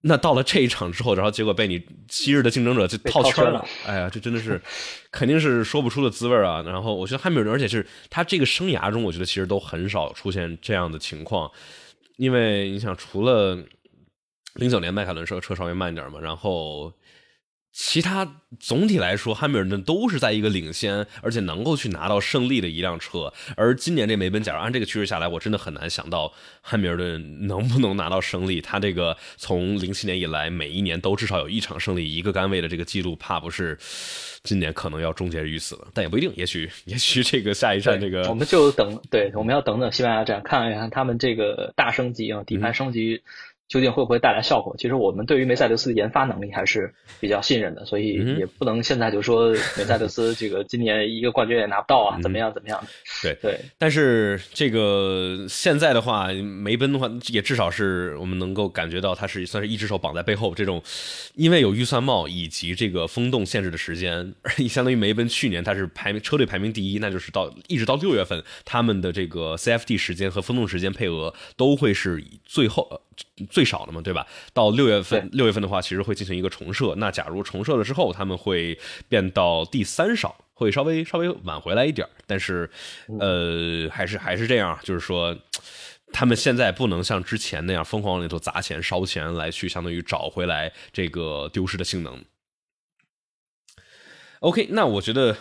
那到了这一场之后，然后结果被你昔日的竞争者就套圈了。哎呀，这真的是 肯定是说不出的滋味啊！然后我觉得汉密尔顿，而且是他这个生涯中，我觉得其实都很少出现这样的情况，因为你想，除了零九年迈凯伦车车稍微慢点嘛，然后。其他总体来说，汉密尔顿都是在一个领先，而且能够去拿到胜利的一辆车。而今年这梅奔，假如按这个趋势下来，我真的很难想到汉密尔顿能不能拿到胜利。他这个从零七年以来，每一年都至少有一场胜利，一个杆位的这个记录，怕不是今年可能要终结于此了。但也不一定，也许也许这个下一站这个，我们就等，对，我们要等等西班牙站，看一看他们这个大升级啊，底盘升级。究竟会不会带来效果？其实我们对于梅赛德斯的研发能力还是比较信任的，所以也不能现在就说梅赛德斯这个今年一个冠军也拿不到啊，怎么样怎么样的？对对。但是这个现在的话，梅奔的话也至少是我们能够感觉到它是算是一只手绑在背后，这种因为有预算帽以及这个风洞限制的时间，相当于梅奔去年它是排名车队排名第一，那就是到一直到六月份，他们的这个 CFD 时间和风洞时间配额都会是最后。最少的嘛，对吧？到六月份，六月份的话，其实会进行一个重设。那假如重设了之后，他们会变到第三少，会稍微稍微晚回来一点。但是，呃，还是还是这样，就是说，他们现在不能像之前那样疯狂里头砸钱烧钱来去，相当于找回来这个丢失的性能。OK，那我觉得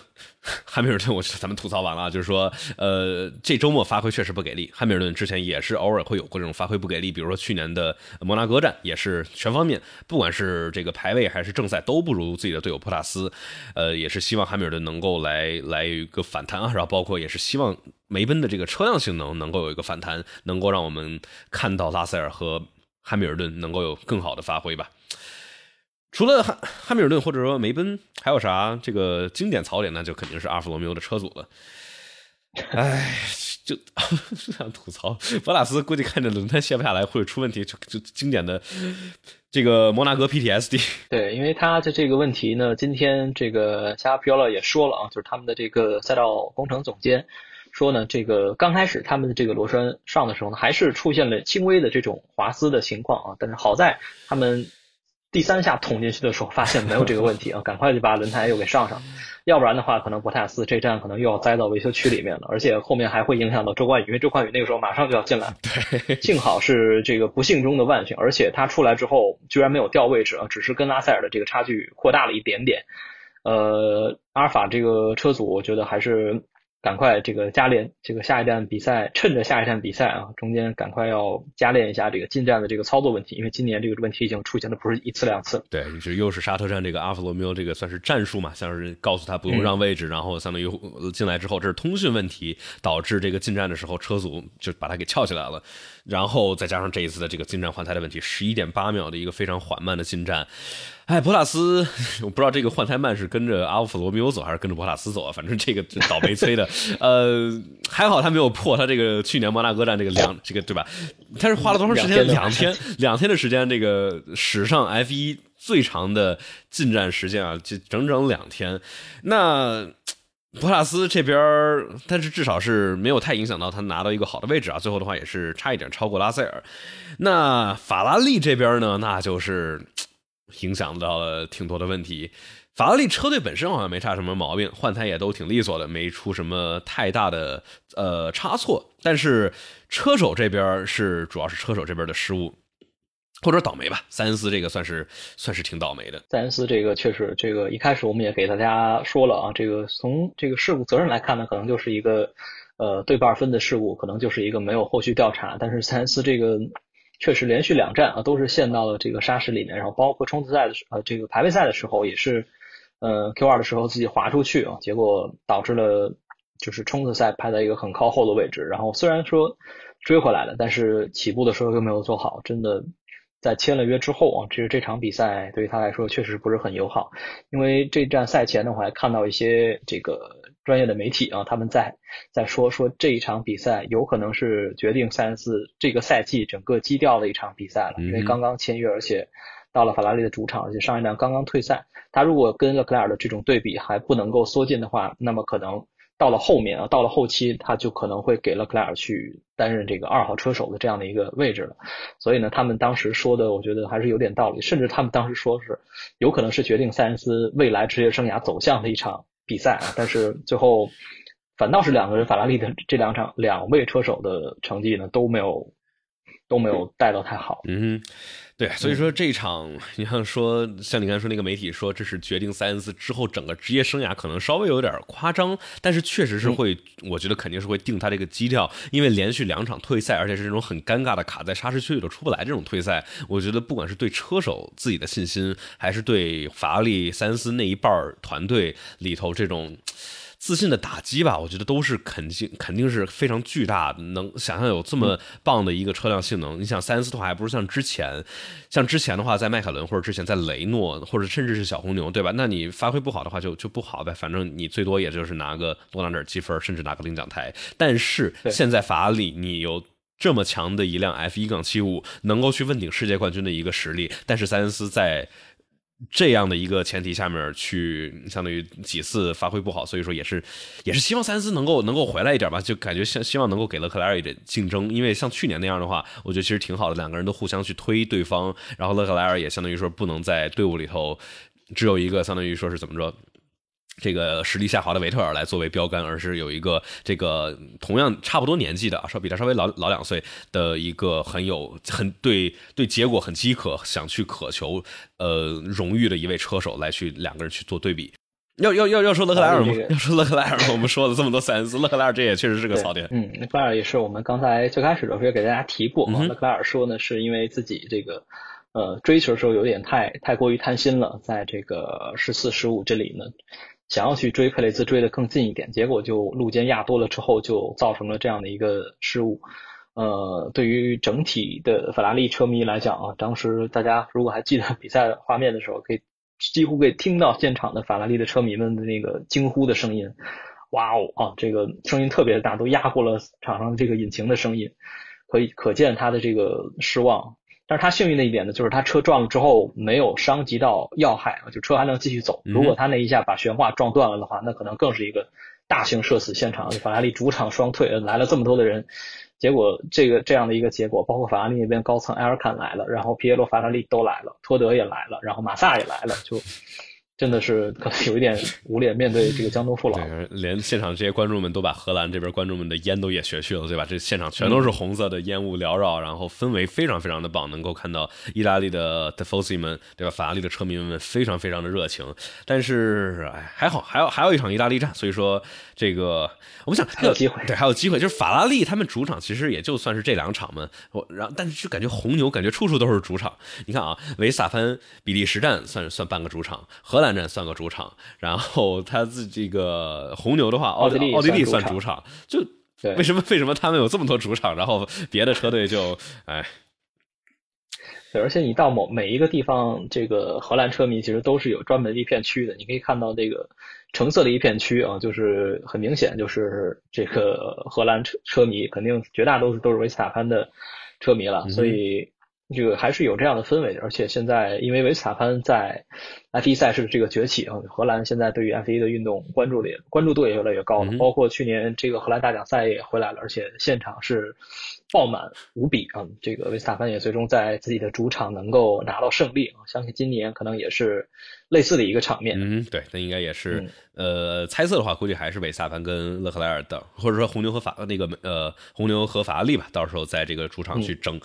汉密尔顿，我觉得咱们吐槽完了，就是说，呃，这周末发挥确实不给力。汉密尔顿之前也是偶尔会有过这种发挥不给力，比如说去年的摩纳哥站也是全方面，不管是这个排位还是正赛都不如自己的队友普塔斯。呃，也是希望汉密尔顿能够来来一个反弹啊，然后包括也是希望梅奔的这个车辆性能能够有一个反弹，能够让我们看到拉塞尔和汉密尔顿能够有更好的发挥吧。除了汉汉密尔顿或者说梅奔，还有啥这个经典槽点呢？就肯定是阿尔法罗密欧的车组了。哎，就 想吐槽，博拉斯估计看着轮胎卸不下来会出问题，就就经典的，这个摩纳哥 PTSD。对，因为他的这个问题呢，今天这个加皮奥拉也说了啊，就是他们的这个赛道工程总监说呢，这个刚开始他们的这个螺栓上的时候呢，还是出现了轻微的这种滑丝的情况啊，但是好在他们。第三下捅进去的时候，发现没有这个问题啊，赶快就把轮胎又给上上，要不然的话，可能博塔斯这站可能又要栽到维修区里面了，而且后面还会影响到周冠宇，因为周冠宇那个时候马上就要进来。对，幸好是这个不幸中的万幸，而且他出来之后居然没有掉位置啊，只是跟拉塞尔的这个差距扩大了一点点。呃，阿尔法这个车组，我觉得还是。赶快这个加练，这个下一站比赛，趁着下一站比赛啊，中间赶快要加练一下这个进站的这个操作问题，因为今年这个问题已经出现的不是一次两次。对，是又是沙特站这个阿弗罗缪这个算是战术嘛，像是告诉他不用让位置，然后相当于进来之后，这是通讯问题导致这个进站的时候车组就把它给翘起来了，然后再加上这一次的这个进站换胎的问题，十一点八秒的一个非常缓慢的进站。哎，博塔斯，我不知道这个换胎慢是跟着阿弗罗密欧走还是跟着博塔斯走啊？反正这个倒霉催的，呃，还好他没有破他这个去年摩纳哥站这个两这个对吧？他是花了多长时间？两天，两天的时间，这个史上 F 一最长的进站时间啊，就整整两天。那博塔斯这边，但是至少是没有太影响到他拿到一个好的位置啊。最后的话也是差一点超过拉塞尔。那法拉利这边呢，那就是。影响到了挺多的问题，法拉利车队本身好像没差什么毛病，换胎也都挺利索的，没出什么太大的呃差错。但是车手这边是主要是车手这边的失误或者倒霉吧，塞恩斯这个算是算是挺倒霉的。塞恩斯这个确实，这个一开始我们也给大家说了啊，这个从这个事故责任来看呢，可能就是一个呃对半分的事故，可能就是一个没有后续调查。但是塞恩斯这个。确实连续两站啊都是陷到了这个沙石里面，然后包括冲刺赛的时呃这个排位赛的时候也是，呃 Q 二的时候自己滑出去啊，结果导致了就是冲刺赛排在一个很靠后的位置，然后虽然说追回来了，但是起步的时候又没有做好，真的在签了约之后啊，其实这场比赛对于他来说确实不是很友好，因为这站赛前的话还看到一些这个。专业的媒体啊，他们在在说说这一场比赛有可能是决定塞恩斯这个赛季整个基调的一场比赛了，因为刚刚签约，而且到了法拉利的主场，而且上一站刚刚退赛，他如果跟勒克莱尔的这种对比还不能够缩进的话，那么可能到了后面啊，到了后期他就可能会给勒克莱尔去担任这个二号车手的这样的一个位置了。所以呢，他们当时说的，我觉得还是有点道理，甚至他们当时说是有可能是决定塞恩斯未来职业生涯走向的一场。比赛啊，但是最后反倒是两个人，法拉利的这两场两位车手的成绩呢都没有都没有带到太好。嗯，对，所以说这一场，你像说像你刚才说那个媒体说这是决定塞恩斯之后整个职业生涯，可能稍微有点夸张，但是确实是会，我觉得肯定是会定他这个基调，因为连续两场退赛，而且是这种很尴尬的卡在沙石区里头出不来这种退赛，我觉得不管是对车手自己的信心，还是对法拉利塞恩斯那一半团队里头这种。自信的打击吧，我觉得都是肯定肯定是非常巨大的。能想象有这么棒的一个车辆性能，你想塞恩斯的话，还不是像之前，像之前的话，在迈凯伦或者之前在雷诺，或者甚至是小红牛，对吧？那你发挥不好的话，就就不好呗。反正你最多也就是拿个多拿点积分，甚至拿个领奖台。但是现在法拉利，你有这么强的一辆 F 一杠七五，能够去问鼎世界冠军的一个实力，但是塞恩斯在。这样的一个前提下面去，相当于几次发挥不好，所以说也是也是希望三思能够能够回来一点吧，就感觉希希望能够给勒克莱尔一点竞争，因为像去年那样的话，我觉得其实挺好的，两个人都互相去推对方，然后勒克莱尔也相当于说不能在队伍里头只有一个相当于说是怎么着。这个实力下滑的维特尔来作为标杆，而是有一个这个同样差不多年纪的啊，稍比他稍微老老两岁的一个很有很对对结果很饥渴，想去渴求呃荣誉的一位车手来去两个人去做对比。要要要要说勒克莱尔吗？要说勒克莱尔，我们说了这么多塞恩斯，勒克莱尔这也确实是个槽点。嗯，勒克莱尔也是我们刚才最开始的时候也给大家提过嘛。勒克莱尔说呢，是因为自己这个呃追求的时候有点太太过于贪心了，在这个十四十五这里呢。想要去追佩雷兹追得更近一点，结果就路肩压多了之后，就造成了这样的一个失误。呃，对于整体的法拉利车迷来讲啊，当时大家如果还记得 比赛画面的时候，可以几乎可以听到现场的法拉利的车迷们的那个惊呼的声音。哇哦啊，这个声音特别大，都压过了场上这个引擎的声音，可以可见他的这个失望。但是他幸运的一点呢，就是他车撞了之后没有伤及到要害啊，就车还能继续走。如果他那一下把悬挂撞断了的话，那可能更是一个大型社死现场。法拉利主场双退，来了这么多的人，结果这个这样的一个结果，包括法拉利那边高层埃尔坎来了，然后皮耶罗法拉利都来了，托德也来了，然后马萨也来了，就。真的是可能有一点无脸面对这个江东父老，连现场这些观众们都把荷兰这边观众们的烟都也学去了，对吧？这现场全都是红色的烟雾缭绕，然后氛围非常非常的棒，能够看到意大利的 t f o s i 们，对吧？法拉利的车迷们非常非常的热情，但是哎，还好，还有还有一场意大利战，所以说这个我们想还有机会，对，还有机会，就是法拉利他们主场其实也就算是这两场嘛，我然后但是就感觉红牛感觉处处都是主场，你看啊，维斯塔潘比利时站算算半个主场，荷兰。站算个主场，然后他自这个红牛的话，奥地奥地利算主场，就为什么为什么他们有这么多主场，然后别的车队就哎，对，而且你到某每一个地方，这个荷兰车迷其实都是有专门一片区的，你可以看到这个橙色的一片区啊，就是很明显就是这个荷兰车车迷，肯定绝大多数都是维斯塔潘的车迷了，所以。这个还是有这样的氛围，而且现在因为维斯塔潘在 F1 赛事的这个崛起啊，荷兰现在对于 F1 的运动关注的也关注度也越来越高了。包括去年这个荷兰大奖赛也回来了，而且现场是爆满无比啊。这个维斯塔潘也最终在自己的主场能够拿到胜利啊，相信今年可能也是类似的一个场面。嗯，对，那应该也是。呃，猜测的话，估计还是维斯塔潘跟勒克莱尔的，或者说红牛和法那个呃红牛和法拉利吧，到时候在这个主场去争。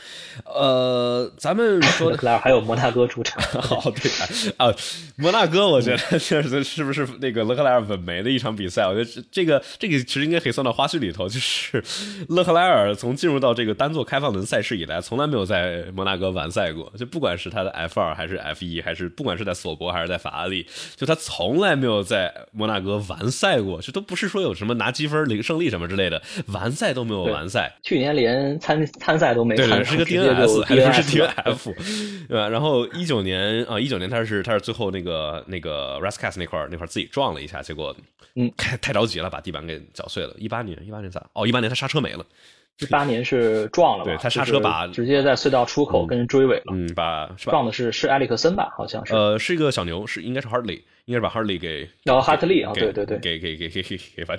呃，咱们说勒克莱尔还有摩纳哥主场，好对啊，摩纳哥我觉得确实是不是那个勒克莱尔稳没的一场比赛？我觉得这个这个其实应该可以算到花絮里头，就是 勒克莱尔从进入到这个单座开放轮赛事以来，从来没有在摩纳哥完赛过，就不管是他的 F 二还是 F 一，还是不管是在索博还是在法拉利，就他从来没有在。摩纳哥完赛过，这都不是说有什么拿积分零胜利什么之类的，完赛都没有完赛。去年连参参赛都没参，是个 DNS 还不是 DNF，对吧？然后一九年啊，一九年他是他是最后那个那个 Rascas 那块那块自己撞了一下，结果嗯，太太着急了，把地板给搅碎了。一八年一八年咋？哦，一八年他刹车没了。一八年是撞了，对他刹车把直接在隧道出口跟人追尾了，嗯，把撞的是是埃里克森吧？好像是，呃，是一个小牛，是应该是 Hartley，应该是把 Hartley 给，然后哈特利啊，对对对，给给给给给给反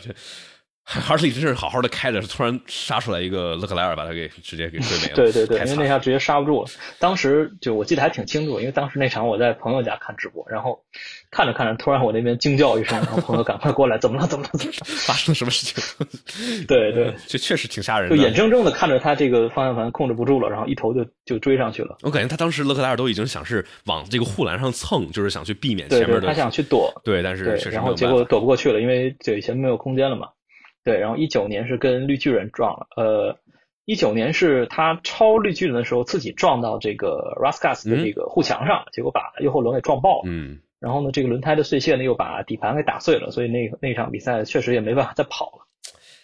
正。哈特利真是好好的开着，突然杀出来一个勒克莱尔，把他给直接给追没了。对 对对，因为那下直接刹不住了。当时就我记得还挺清楚，因为当时那场我在朋友家看直播，然后看着看着，突然我那边惊叫一声，然后朋友赶快过来，怎么了？怎么了？怎么了？发生了什么事情？对对，这确实挺吓人的。就眼睁睁的看着他这个方向盘控制不住了，然后一头就就追上去了。我感觉他当时勒克莱尔都已经想是往这个护栏上蹭，就是想去避免前面的。他想去躲，对，但是然后结果躲不过去了，因为这前面没有空间了嘛。对，然后一九年是跟绿巨人撞了，呃，一九年是他超绿巨人的时候自己撞到这个 Rascas 的这个护墙上，结果把右后轮给撞爆了。嗯，然后呢，这个轮胎的碎屑呢又把底盘给打碎了，所以那那场比赛确实也没办法再跑了。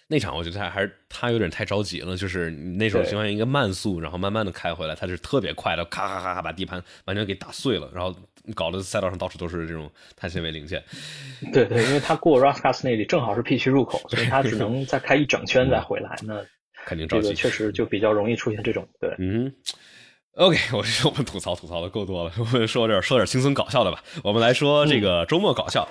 那场我觉得他还是他有点太着急了，就是那种情况应该慢速，然后慢慢的开回来，他是特别快的，咔咔咔咔把地盘完全给打碎了，然后搞得赛道上到处都是这种碳纤维零件。对对，因为他过 r o s c a s 那里正好是 P 区入口，所以他只能再开一整圈再回来，那肯定着急。确实就比较容易出现这种对。嗯，OK，我我们吐槽吐槽的够多了，我们说点说点轻松搞笑的吧，我们来说这个周末搞笑。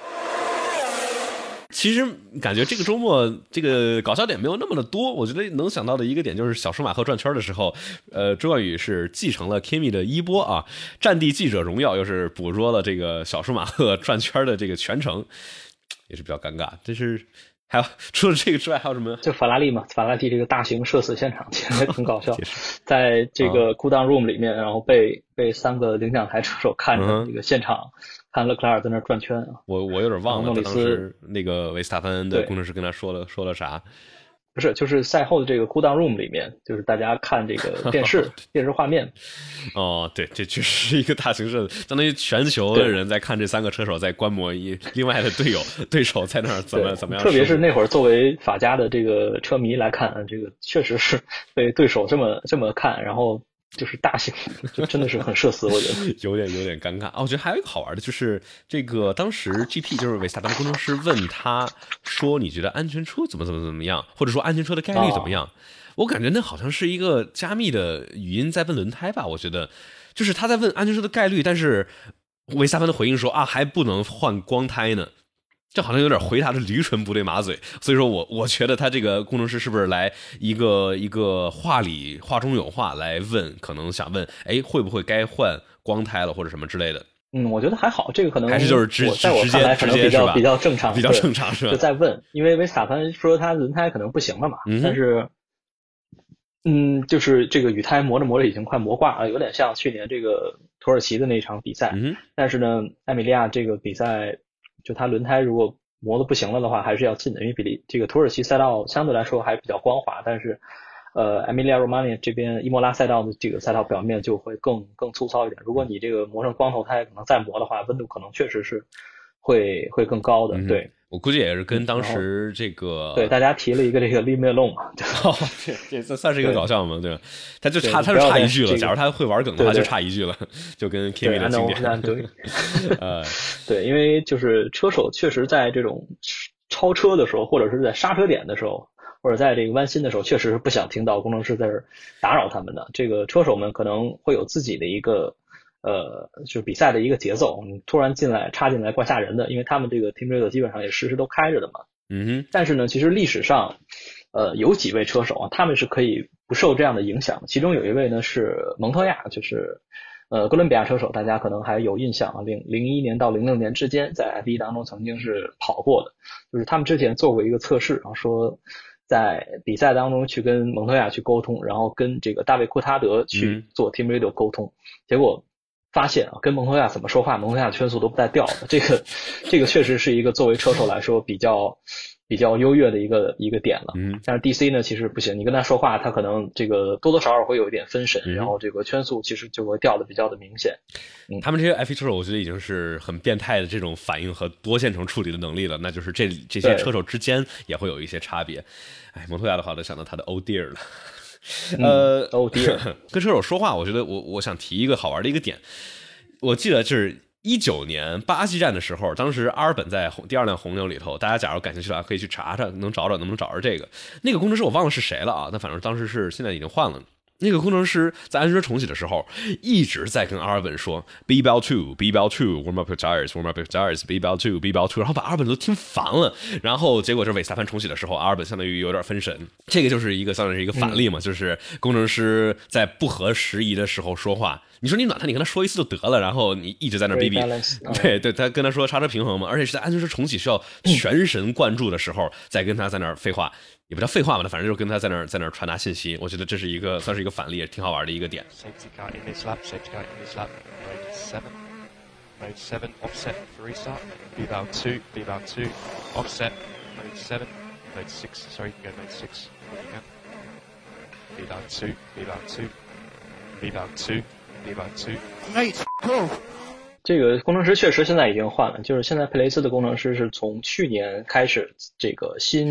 其实感觉这个周末这个搞笑点没有那么的多，我觉得能想到的一个点就是小舒马赫转圈的时候，呃，周冠宇是继承了 Kimi 的衣钵啊，战地记者荣耀又是捕捉了这个小舒马赫转圈的这个全程，也是比较尴尬。这是还有除了这个之外还有什么？就法拉利嘛，法拉利这个大型社死现场其实很搞笑 在这个 cool down room 里面，然后被被三个领奖台车手看着这个现场。看勒克莱尔在那转圈啊，我我有点忘了当时那个维斯塔潘的工程师跟他说了说了啥？不是，就是赛后的这个 cool down room 里面，就是大家看这个电视 电视画面。哦，对，这确实是一个大型盛，相当于全球的人在看这三个车手在观摩一另外的队友对手在那儿怎么怎么样。特别是那会儿作为法家的这个车迷来看，这个确实是被对手这么这么看，然后。就是大型，就真的是很社死，我觉得 有点有点尴尬。哦，我觉得还有一个好玩的，就是这个当时 GP 就是维斯塔潘工程师问他说：“你觉得安全车怎么怎么怎么样？或者说安全车的概率怎么样？”我感觉那好像是一个加密的语音在问轮胎吧？我觉得就是他在问安全车的概率，但是维斯塔潘的回应说啊，还不能换光胎呢。这好像有点回答的驴唇不对马嘴，所以说我我觉得他这个工程师是不是来一个一个话里话中有话来问，可能想问，哎，会不会该换光胎了或者什么之类的？嗯，我觉得还好，这个可能还是就是直在我看来可能比较比较正常，比较正常是吧？就在问，因为维斯塔潘说他轮胎可能不行了嘛，但是，嗯，就是这个雨胎磨着磨着已经快磨挂了，有点像去年这个土耳其的那场比赛。但是呢，艾米利亚这个比赛。就它轮胎如果磨的不行了的话，还是要进的，因为比利这个土耳其赛道相对来说还比较光滑，但是，呃，Emilia Romagna 这边伊莫拉赛道的这个赛道表面就会更更粗糙一点。如果你这个磨成光头胎，可能再磨的话，温度可能确实是会会更高的。对。我估计也是跟当时这个对大家提了一个这个 limit long 嘛，这这这算是一个搞笑嘛？对吧？他就差他就差一句了。假如他会玩梗的话，就差一句了，就跟 Kimi 的经典。对，呃，对，因为就是车手确实在这种超车的时候，或者是在刹车点的时候，或者在这个弯心的时候，确实是不想听到工程师在这打扰他们的。这个车手们可能会有自己的一个。呃，就是比赛的一个节奏，你突然进来插进来怪吓人的，因为他们这个 Team Radio 基本上也时时都开着的嘛。嗯哼。但是呢，其实历史上，呃，有几位车手啊，他们是可以不受这样的影响。其中有一位呢是蒙特亚，就是呃哥伦比亚车手，大家可能还有印象啊。零零一年到零六年之间，在 F1 当中曾经是跑过的，就是他们之前做过一个测试，然后说在比赛当中去跟蒙特亚去沟通，然后跟这个大卫库塔德去做 Team Radio 沟通，结果。发现啊，跟蒙托亚怎么说话，蒙托亚圈速都不带掉的。这个，这个确实是一个作为车手来说比较比较优越的一个一个点了。嗯，但是 DC 呢，其实不行。你跟他说话，他可能这个多多少少会有一点分神，然后这个圈速其实就会掉的比较的明显。嗯，他们这些 F1 车手，我觉得已经是很变态的这种反应和多线程处理的能力了。那就是这这些车手之间也会有一些差别。哎，蒙托亚的话，都想到他的 Oh dear 了。呃，跟车手说话，我觉得我我想提一个好玩的一个点。我记得就是一九年巴西站的时候，当时阿尔本在红第二辆红牛里头，大家假如感兴趣的话，可以去查查，能找找能不能找着这个那个工程师，我忘了是谁了啊？那反正当时是现在已经换了。那个工程师在安全车重启的时候，一直在跟阿尔本说 “be bell two, be bell two, warm up your tires, warm up your tires, be bell two, be bell two”，然后把阿尔本都听烦了。然后结果是韦斯塔潘重启的时候，阿尔本相当于有点分神。这个就是一个相当于是一个反例嘛，就是工程师在不合时宜的时候说话。你说你暖他，你跟他说一次就得了，然后你一直在那逼逼。对对，他跟他说刹车平衡嘛，而且是在安全车重启需要全神贯注的时候，再跟他在那废话。也不叫废话吧，反正就是跟他在那儿在那儿传达信息。我觉得这是一个算是一个反例，也挺好玩的一个点。这个工程师确实现在已经换了，就是现在佩雷斯的工程师是从去年开始这个新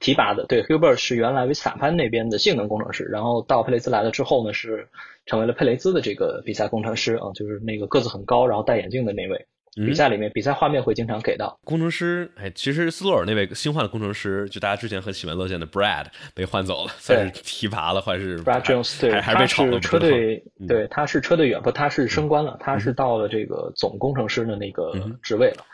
提拔的。对，Hubert 是原来维斯塔潘那边的性能工程师，然后到佩雷斯来了之后呢，是成为了佩雷斯的这个比赛工程师啊，就是那个个子很高，然后戴眼镜的那位。比赛里面，比赛画面会经常给到工程师。哎，其实斯洛尔那位新换的工程师，就大家之前很喜闻乐见的 Brad 被换走了，算是提拔了，还是 Brad Jones？对，还是被炒了。车队对，他是车队员不？他是升官了，他是到了这个总工程师的那个职位了。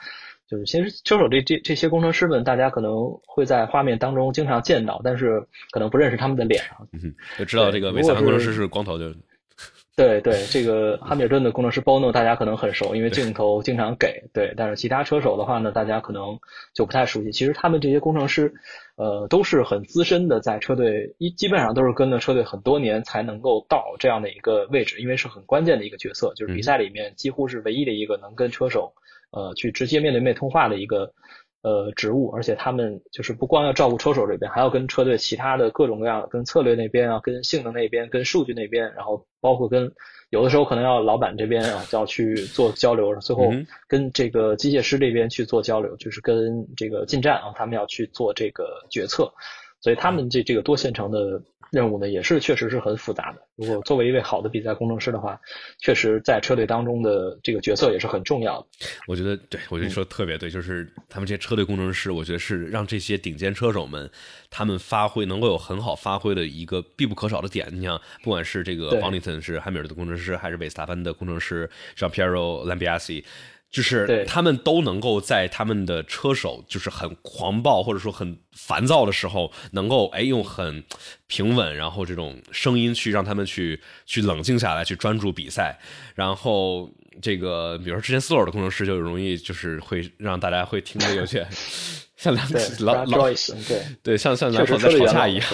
就是其实车手这这这些工程师们，大家可能会在画面当中经常见到，但是可能不认识他们的脸啊。就知道这个维斯塔工程师是光头就。对对，这个汉密尔顿的工程师 Bono 大家可能很熟，因为镜头经常给。对，但是其他车手的话呢，大家可能就不太熟悉。其实他们这些工程师，呃，都是很资深的，在车队一基本上都是跟着车队很多年才能够到这样的一个位置，因为是很关键的一个角色，就是比赛里面几乎是唯一的一个能跟车手呃去直接面对面通话的一个。呃，职务，而且他们就是不光要照顾车手这边，还要跟车队其他的各种各样，跟策略那边啊，跟性能那边，跟数据那边，然后包括跟有的时候可能要老板这边啊，就要去做交流，最后跟这个机械师这边去做交流，就是跟这个进站啊，他们要去做这个决策，所以他们这这个多线程的任务呢，也是确实是很复杂的。如果作为一位好的比赛工程师的话，确实在车队当中的这个角色也是很重要的。我觉得，对我觉得说特别对，就是他们这些车队工程师，我觉得是让这些顶尖车手们他们发挥能够有很好发挥的一个必不可少的点。你像，不管是这个对邦尼顿是汉密尔顿的工程师，还是维斯塔潘的工程师，像 Piero Lambiasi。就是对他们都能够在他们的车手就是很狂暴或者说很烦躁的时候，能够哎用很平稳，然后这种声音去让他们去去冷静下来，去专注比赛。然后这个比如说之前斯洛尔的工程师就容易就是会让大家会听着有些 像两对老老对对像像确两口在吵架一样。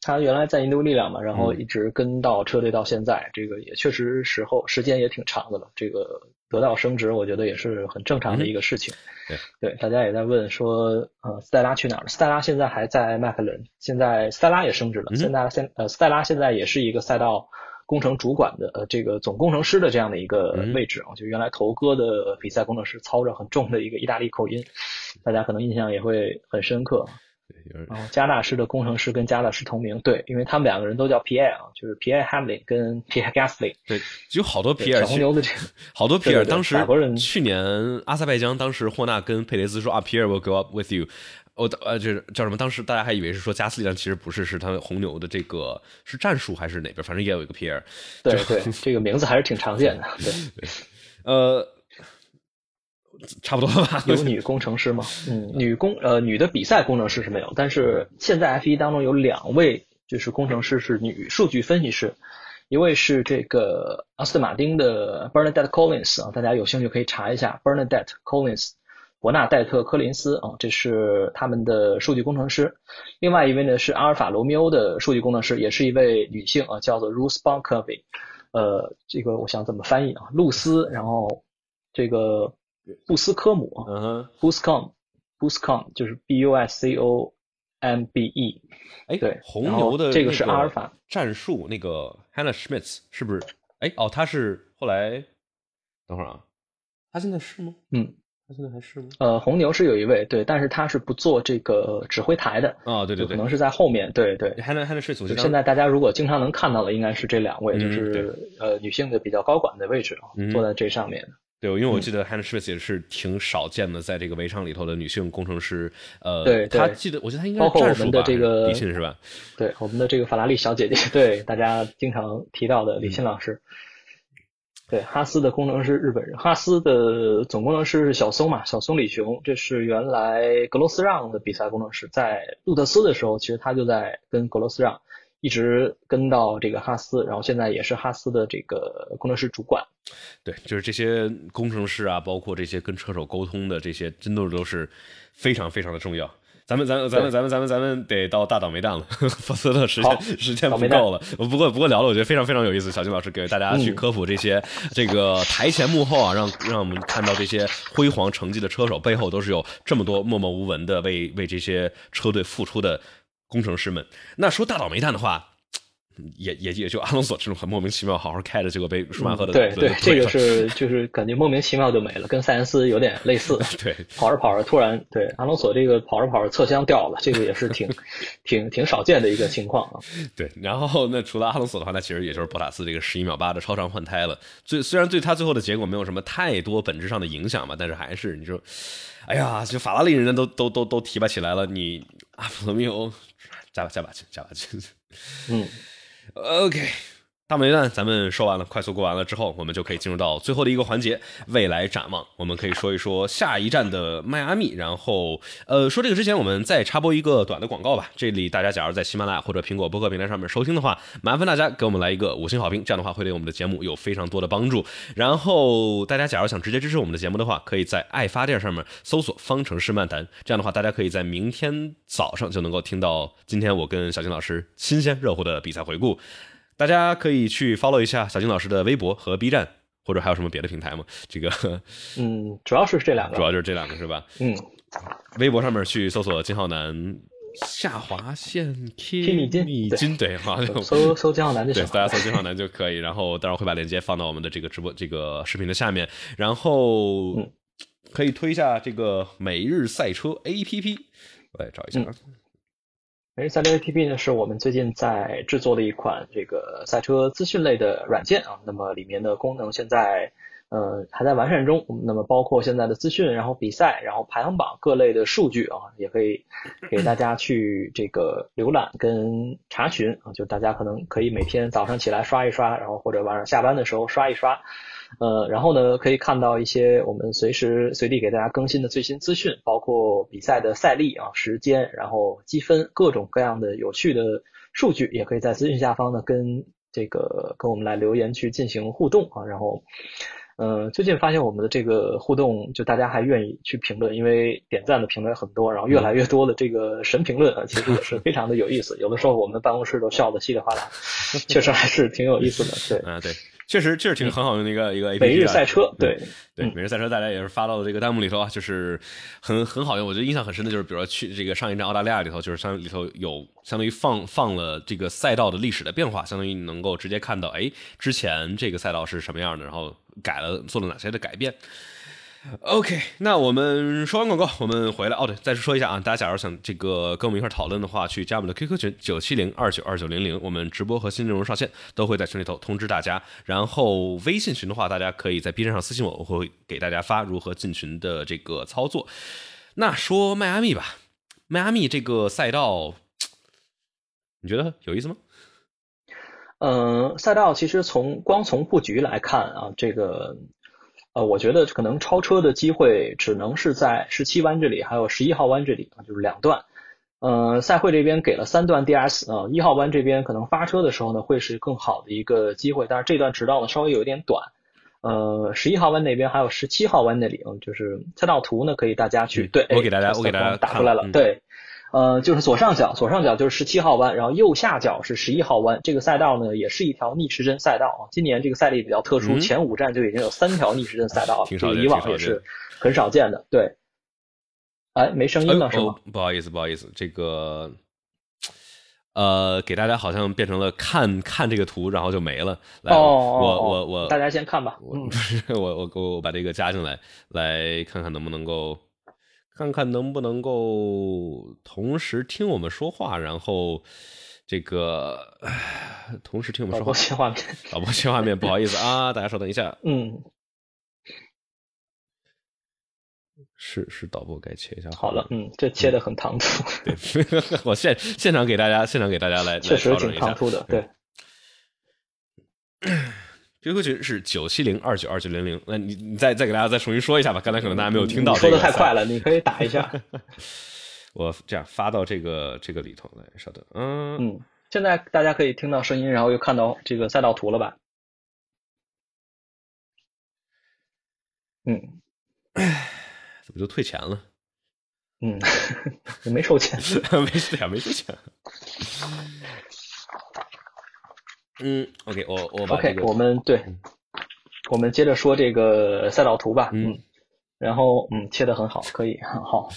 他原来在印度力量嘛，然嗯后一直跟到车队到现在，这个也确实时候时间也挺长的了。这个得到升职，我觉得也是很正常的一个事情。嗯对，大家也在问说，呃，斯黛拉去哪儿了？斯黛拉现在还在迈凯伦，现在斯黛拉也升职了。嗯现在现呃，斯黛拉现在也是一个赛道工程主管的呃这个总工程师的这样的一个嗯位置啊。就原来头哥的比赛工程师操着很重的一个意大利口音，大家可能印象也会很深刻。加纳市的工程师跟加纳是同名，对，因为他们两个人都叫 Pierre 啊，就是 Pierre Hamlin 跟 Pierre Gasly。对，有好多皮对尔小红牛的这个，好多皮尔，对对对当时法国人去年阿塞拜疆，当时霍纳跟佩雷斯说啊，皮尔 will go up with you。我呃，就是叫什么？当时大家还以为是说加斯利，但其实不是，是他们红牛的这个是战术还是哪边？反正也有一个皮尔。对对，这个名字还是挺常见的。对，呃，差不多吧？有女工程师吗？嗯，女工呃女的比赛工程师是没有，但是现在 F 一当中有两位就是工程师是女数据分析师，一位是这个阿斯顿马丁的 Bernadette Collins 啊，大家有兴趣可以查一下 Bernadette Collins。伯纳戴特·科林斯啊，这是他们的数据工程师。另外一位呢是阿尔法罗密欧的数据工程师，也是一位女性啊，叫做 Ruth Bonkervy。呃，这个我想怎么翻译啊？露丝，然后这个布斯科姆啊嗯哼，，Buscom，Buscom 就是 B U S C O M B E。哎，对红牛的这个是阿尔法战术，那个 Hannah Schmitz 是不是？哎，哦，他是后来，等会儿啊，他现在是吗？嗯，他现在还是吗？呃，红牛是有一位对，但是他是不做这个指挥台的，啊，对对对可能是在后面。对对。，Hannah Hannah Schmitz，就得现在大家如果经常能看到的，应该是这两位，嗯就是呃女性的比较高管的位置啊嗯，坐在这上面的。对，因为我嗯记得 Hannah Schmitz 也是挺少见的，在这个围场里头的女性工程师。呃，对对她记得，我记得她应该包括我是战术的这个李信是吧？对，我们的这个法拉利小姐姐，对大家经常提到的李沁老师。对，哈斯的工程师日本人，哈斯的总工程师是小松嘛，小松李雄，这是原来格罗斯让的比赛工程师，在路特斯的时候，其实他就在跟格罗斯让一直跟到这个哈斯，然后现在也是哈斯的这个工程师主管。对，就是这些工程师啊，包括这些跟车手沟通的这些，真的都是非常非常的重要。咱们咱们咱们咱们咱们咱们得到大倒霉蛋了，否则的时间时间不够了。不过不过聊了，我觉得非常非常有意思。小金老师给大家去嗯科普这些、这个台前幕后啊，让让我们看到这些辉煌成绩的车手背后都是有这么多默默无闻的为为这些车队付出的工程师们。那说大倒霉蛋的话。也也也就阿隆索这种很莫名其妙好好开的，结果被舒马赫的、嗯对对，这个是就是感觉莫名其妙就没了，跟塞恩斯有点类似。对跑着跑着，突然对阿隆索这个跑着跑着侧箱掉了，这个也是挺 挺挺少见的一个情况啊。对，然后那除了阿隆索的话，那其实也就是博塔斯这个十一秒八的超长换胎了。最虽然对他最后的结果没有什么太多本质上的影响吧，但是还是你说，哎呀，就法拉利人家都都都都提拔起来了，你阿普罗密欧加把加把劲，加把劲。嗯，OK，大美呢咱们说完了，快速过完了之后，我们就可以进入到最后的一个环节——未来展望。我们可以说一说下一站的迈阿密。然后，呃，说这个之前，我们再插播一个短的广告吧。这里大家假如在喜马拉雅或者苹果播客平台上面收听的话，麻烦大家给我们来一个五星好评，这样的话会对我们的节目有非常多的帮助。然后，大家假如想直接支持我们的节目的话，可以在爱发电上面搜索“方程式漫谈”，这样的话，大家可以在明天早上就能够听到今天我跟小金老师新鲜热乎的比赛回顾。大家可以去 follow 一下小金老师的微博和 B 站，或者还有什么别的平台吗？这个嗯，主要是这两个。主要就是这两个是吧？嗯，微博上面去搜索金浩南下划线 K 米金米金，对，好搜搜金浩南就对，行。大家搜金浩南就可以。然后待会儿会把链接放到我们的这个直播这个视频的下面，然后嗯可以推一下这个每日赛车 APP，我来找一下。啊每日赛车 APP 呢，是我们最近在制作的一款这个赛车资讯类的软件啊。那么里面的功能现在呃还在完善中。那么包括现在的资讯，然后比赛，然后排行榜各类的数据啊，也可以 给大家去这个浏览跟查询啊。就大家可能可以每天早上起来刷一刷，然后或者晚上下班的时候刷一刷。呃，然后呢，可以看到一些我们随时随地给大家更新的最新资讯，包括比赛的赛例啊、时间，然后积分，各种各样的有趣的数据，也可以在资讯下方呢跟这个跟我们来留言去进行互动啊。然后，呃，最近发现我们的这个互动，就大家还愿意去评论，因为点赞的评论很多，然后越来越多的这个神评论啊，其实也是非常的有意思。有的时候我们办公室都笑得稀里哗啦，确实还是挺有意思的。对，啊对。确实，确实挺很好用的一个一个 A P P。每日赛车，对对，每日赛车大家也是发到了这个弹幕里头啊，就是很很好用。我觉得印象很深的就是，比如说去这个上一站澳大利亚里头，就是相里头有相当于放放了这个赛道的历史的变化，相当于你能够直接看到，哎，之前这个赛道是什么样的，然后改了做了哪些的改变。OK，那我们说完广告，我们回来。哦，对，再说一下啊，大家假如想这个跟我们一块讨论的话，去加我们的 QQ 群九七零二九二九零零，我们直播和新内容上线都会在群里头通知大家。然后微信群的话，大家可以在 B 站上私信我，我会给大家发如何进群的这个操作。那说迈阿密吧，迈阿密这个赛道，你觉得有意思吗？嗯，赛道其实从光从布局来看啊，这个。呃，我觉得可能超车的机会只能是在十七弯这里，还有十一号弯这里啊，就是两段。呃，赛会这边给了三段 DRS 啊，一号弯这边可能发车的时候呢，会是更好的一个机会，但是这段直道呢稍微有一点短。呃，十一号弯那边还有十七号弯那里，嗯，就是赛道图呢可以大家去对，我给大家我给大家打出来了，对。呃，就是左上角，左上角就是十七号弯，然后右下角是十一号弯。这个赛道呢，也是一条逆时针赛道啊。今年这个赛例比较特殊，前五站就已经有三条逆时针赛道了，这个以往也是很少见的。对，哎，没声音了是吗？不好意思，不好意思，这个呃，给大家好像变成了看看这个图，然后就没了。来，我我我，大家先看吧。嗯，我我我我把这个加进来，来看看能不能够。看看能不能够同时听我们说话，然后这个同时听我们说话。导播切画面，导播切画面，不好意思啊，大家稍等一下。嗯，是是，导播该切一下。好了，嗯，这切的很唐突。对，我现现场给大家，现场给大家来，确实挺唐突的，对。QQ 群是九七零二九二九零零，那你你再再给大家再重新说一下吧，刚才可能大家没有听到。说的太快了，你可以打一下。我这样发到这个这个里头来，稍等。嗯嗯，现在大家可以听到声音，然后又看到这个赛道图了吧？嗯，怎么就退钱了？嗯，没收钱，没事呀，没收钱。嗯，OK，我我 OK，我们对，我们接着说这个赛道图吧。嗯，然后嗯，切的很好，可以很 好。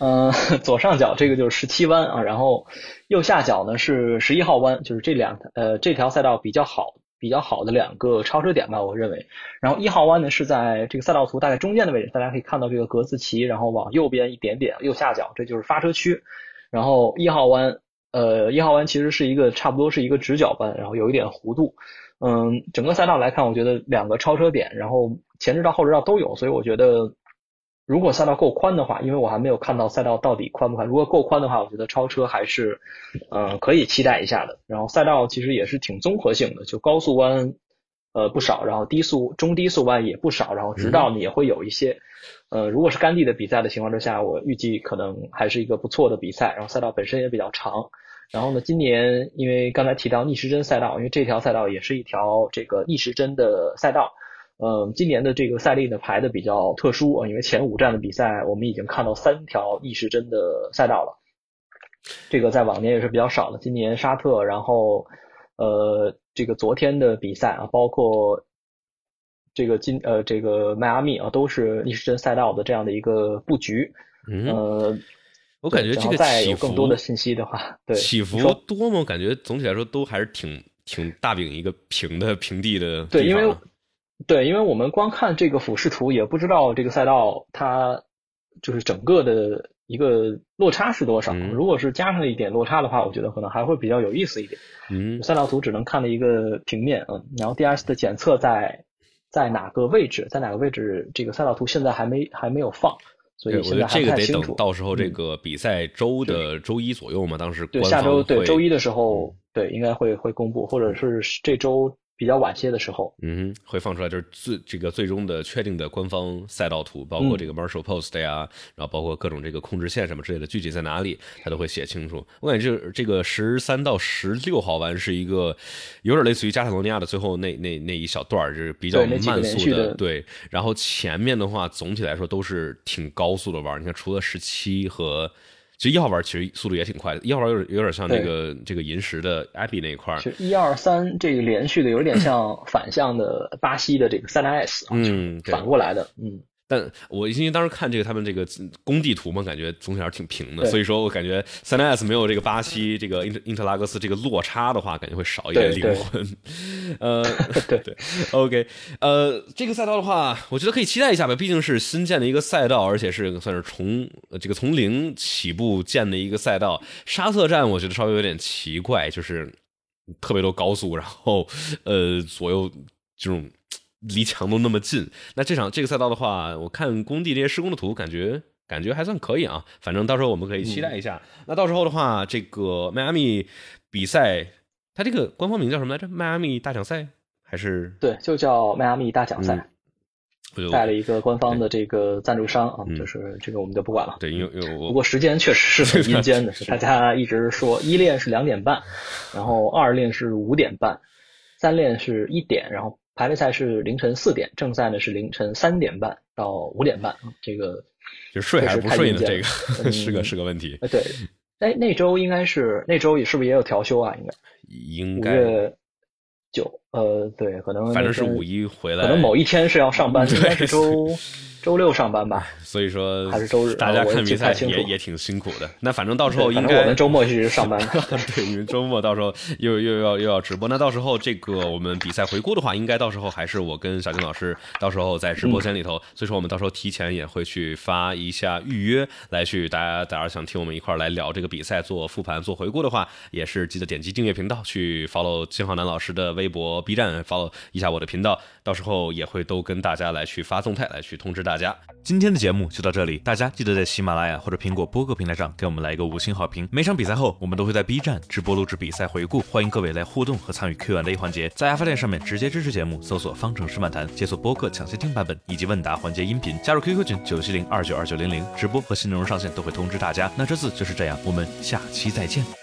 嗯，左上角这个就是十七弯啊，然后右下角呢是十一号弯，就是这两呃这条赛道比较好比较好的两个超车点吧，我认为。然后一号弯呢是在这个赛道图大概中间的位置，大家可以看到这个格子旗，然后往右边一点点，右下角这就是发车区。然后一号弯。呃，一号弯其实是一个差不多是一个直角弯，然后有一点弧度。嗯，整个赛道来看，我觉得两个超车点，然后前直道、后直道都有，所以我觉得如果赛道够宽的话，因为我还没有看到赛道到底宽不宽。如果够宽的话，我觉得超车还是呃可以期待一下的。然后赛道其实也是挺综合性的，就高速弯呃不少，然后低速、中低速弯也不少，然后直道呢也会有一些。呃，如果是甘地的比赛的情况之下，我预计可能还是一个不错的比赛。然后赛道本身也比较长。然后呢，今年因为刚才提到逆时针赛道，因为这条赛道也是一条这个逆时针的赛道。嗯，今年的这个赛例呢排的比较特殊啊，因为前五站的比赛我们已经看到三条逆时针的赛道了。这个在往年也是比较少的。今年沙特，然后呃这个昨天的比赛啊，包括这个金呃这个迈阿密啊，都是逆时针赛道的这样的一个布局。嗯。我感觉这个起伏，更多的信息的话，对起伏多吗？我感觉总体来说都还是挺挺大饼一个平的平地的。对，因为对，因为我们光看这个俯视图，也不知道这个赛道它就是整个的一个落差是多少。嗯如果是加上一点落差的话，我觉得可能还会比较有意思一点。嗯赛道图只能看了一个平面，嗯，然后 DRS 的检测在在哪个位置，在哪个位置，这个赛道图现在还没还没有放，所，以现在还我觉得这个得。等到时候这嗯个比赛周的周一左右嘛，当时对官下周对周一的时候，对应该会会公布，或者是这周比较晚些的时候。嗯哼，会放出来，就是最这个最终的确定的官方赛道图，包括嗯这个 Marshall Post 呀，然后包括各种这个控制线什么之类的，具体在哪里，它都会写清楚。我感觉就是这个十三到十六号弯是一个有点类似于加泰罗尼亚的最后那那那一小段，就是比较慢速的对。然后前面的话，总体来说都是挺高速的弯，你看除了十七和。其实一号玩其实速度也挺快的，一号玩有点有点像那个这个银石的 Abbey 那一块儿，就一二三这个连续的，有点像反向的巴西的这个塞纳 S 啊，嗯，对。反过来的，嗯，但我因为当时看这个他们这个工地图嘛，感觉总体还是挺平的，所以说我感觉三 S 没有这个巴西这个因特因特拉格斯这个落差的话，感觉会少一点灵魂。呃，对对，OK，呃，这个赛道的话，我觉得可以期待一下吧，毕竟是新建的一个赛道，而且是算是从呃这个从零起步建的一个赛道。沙特站我觉得稍微有点奇怪，就是特别多高速，然后呃左右这种离墙都那么近。那这场这个赛道的话，我看工地这些施工的图，感觉感觉还算可以啊。反正到时候我们可以期待一下。那到时候的话，这个迈阿密比赛，它这个官方名叫什么来着？迈阿密大奖赛还是？对，就叫迈阿密大奖赛。嗯带了一个官方的这个赞助商啊，嗯就是这个我们就不管了。对，因为因为我不过时间确实是很阴间的，是大家一直说一练是两点半，然后二练是五点半，三练是一点，然后排位赛是凌晨四点，正赛呢是凌晨三点半到五点半。这个就睡还是不睡呢？这个 嗯是个是个问题。呃对，哎那周应该是那周也是不是也有调休啊？应该五应该月九呃对，可能反正是五一回来，可能某一天是要上班，对应该是周周六上班吧。所以说还是周日大家看比赛也也挺辛苦的。那反正 到时候应该我们周末是上班。对，因为周末到时候又又要又要直播，那到时候这个我们比赛回顾的话，应该到时候还是我跟小金老师到时候在直播间里头，所以说我们到时候提前也会去发一下预约，来去大家大家想听我们一块儿来聊这个比赛，做复盘做回顾的话，也是记得点击订阅频道，去 follow 金浩南老师的微博、B 站 follow 一下我的频道，到时候也会都跟大家来去发动态，来去通知大家。今天的节目就到这里，大家记得在喜马拉雅或者苹果播客平台上给我们来一个五星好评。每场比赛后，我们都会在 B 站直播录制比赛回顾，欢迎各位来互动和参与 Q&A 环节。在爱发电上面直接支持节目，搜索“方程式漫谈”，解锁播客抢先听版本以及问答环节音频，加入 QQ 群九七零二九二九零零，直播和新内容上线都会通知大家。那这次就是这样，我们下期再见。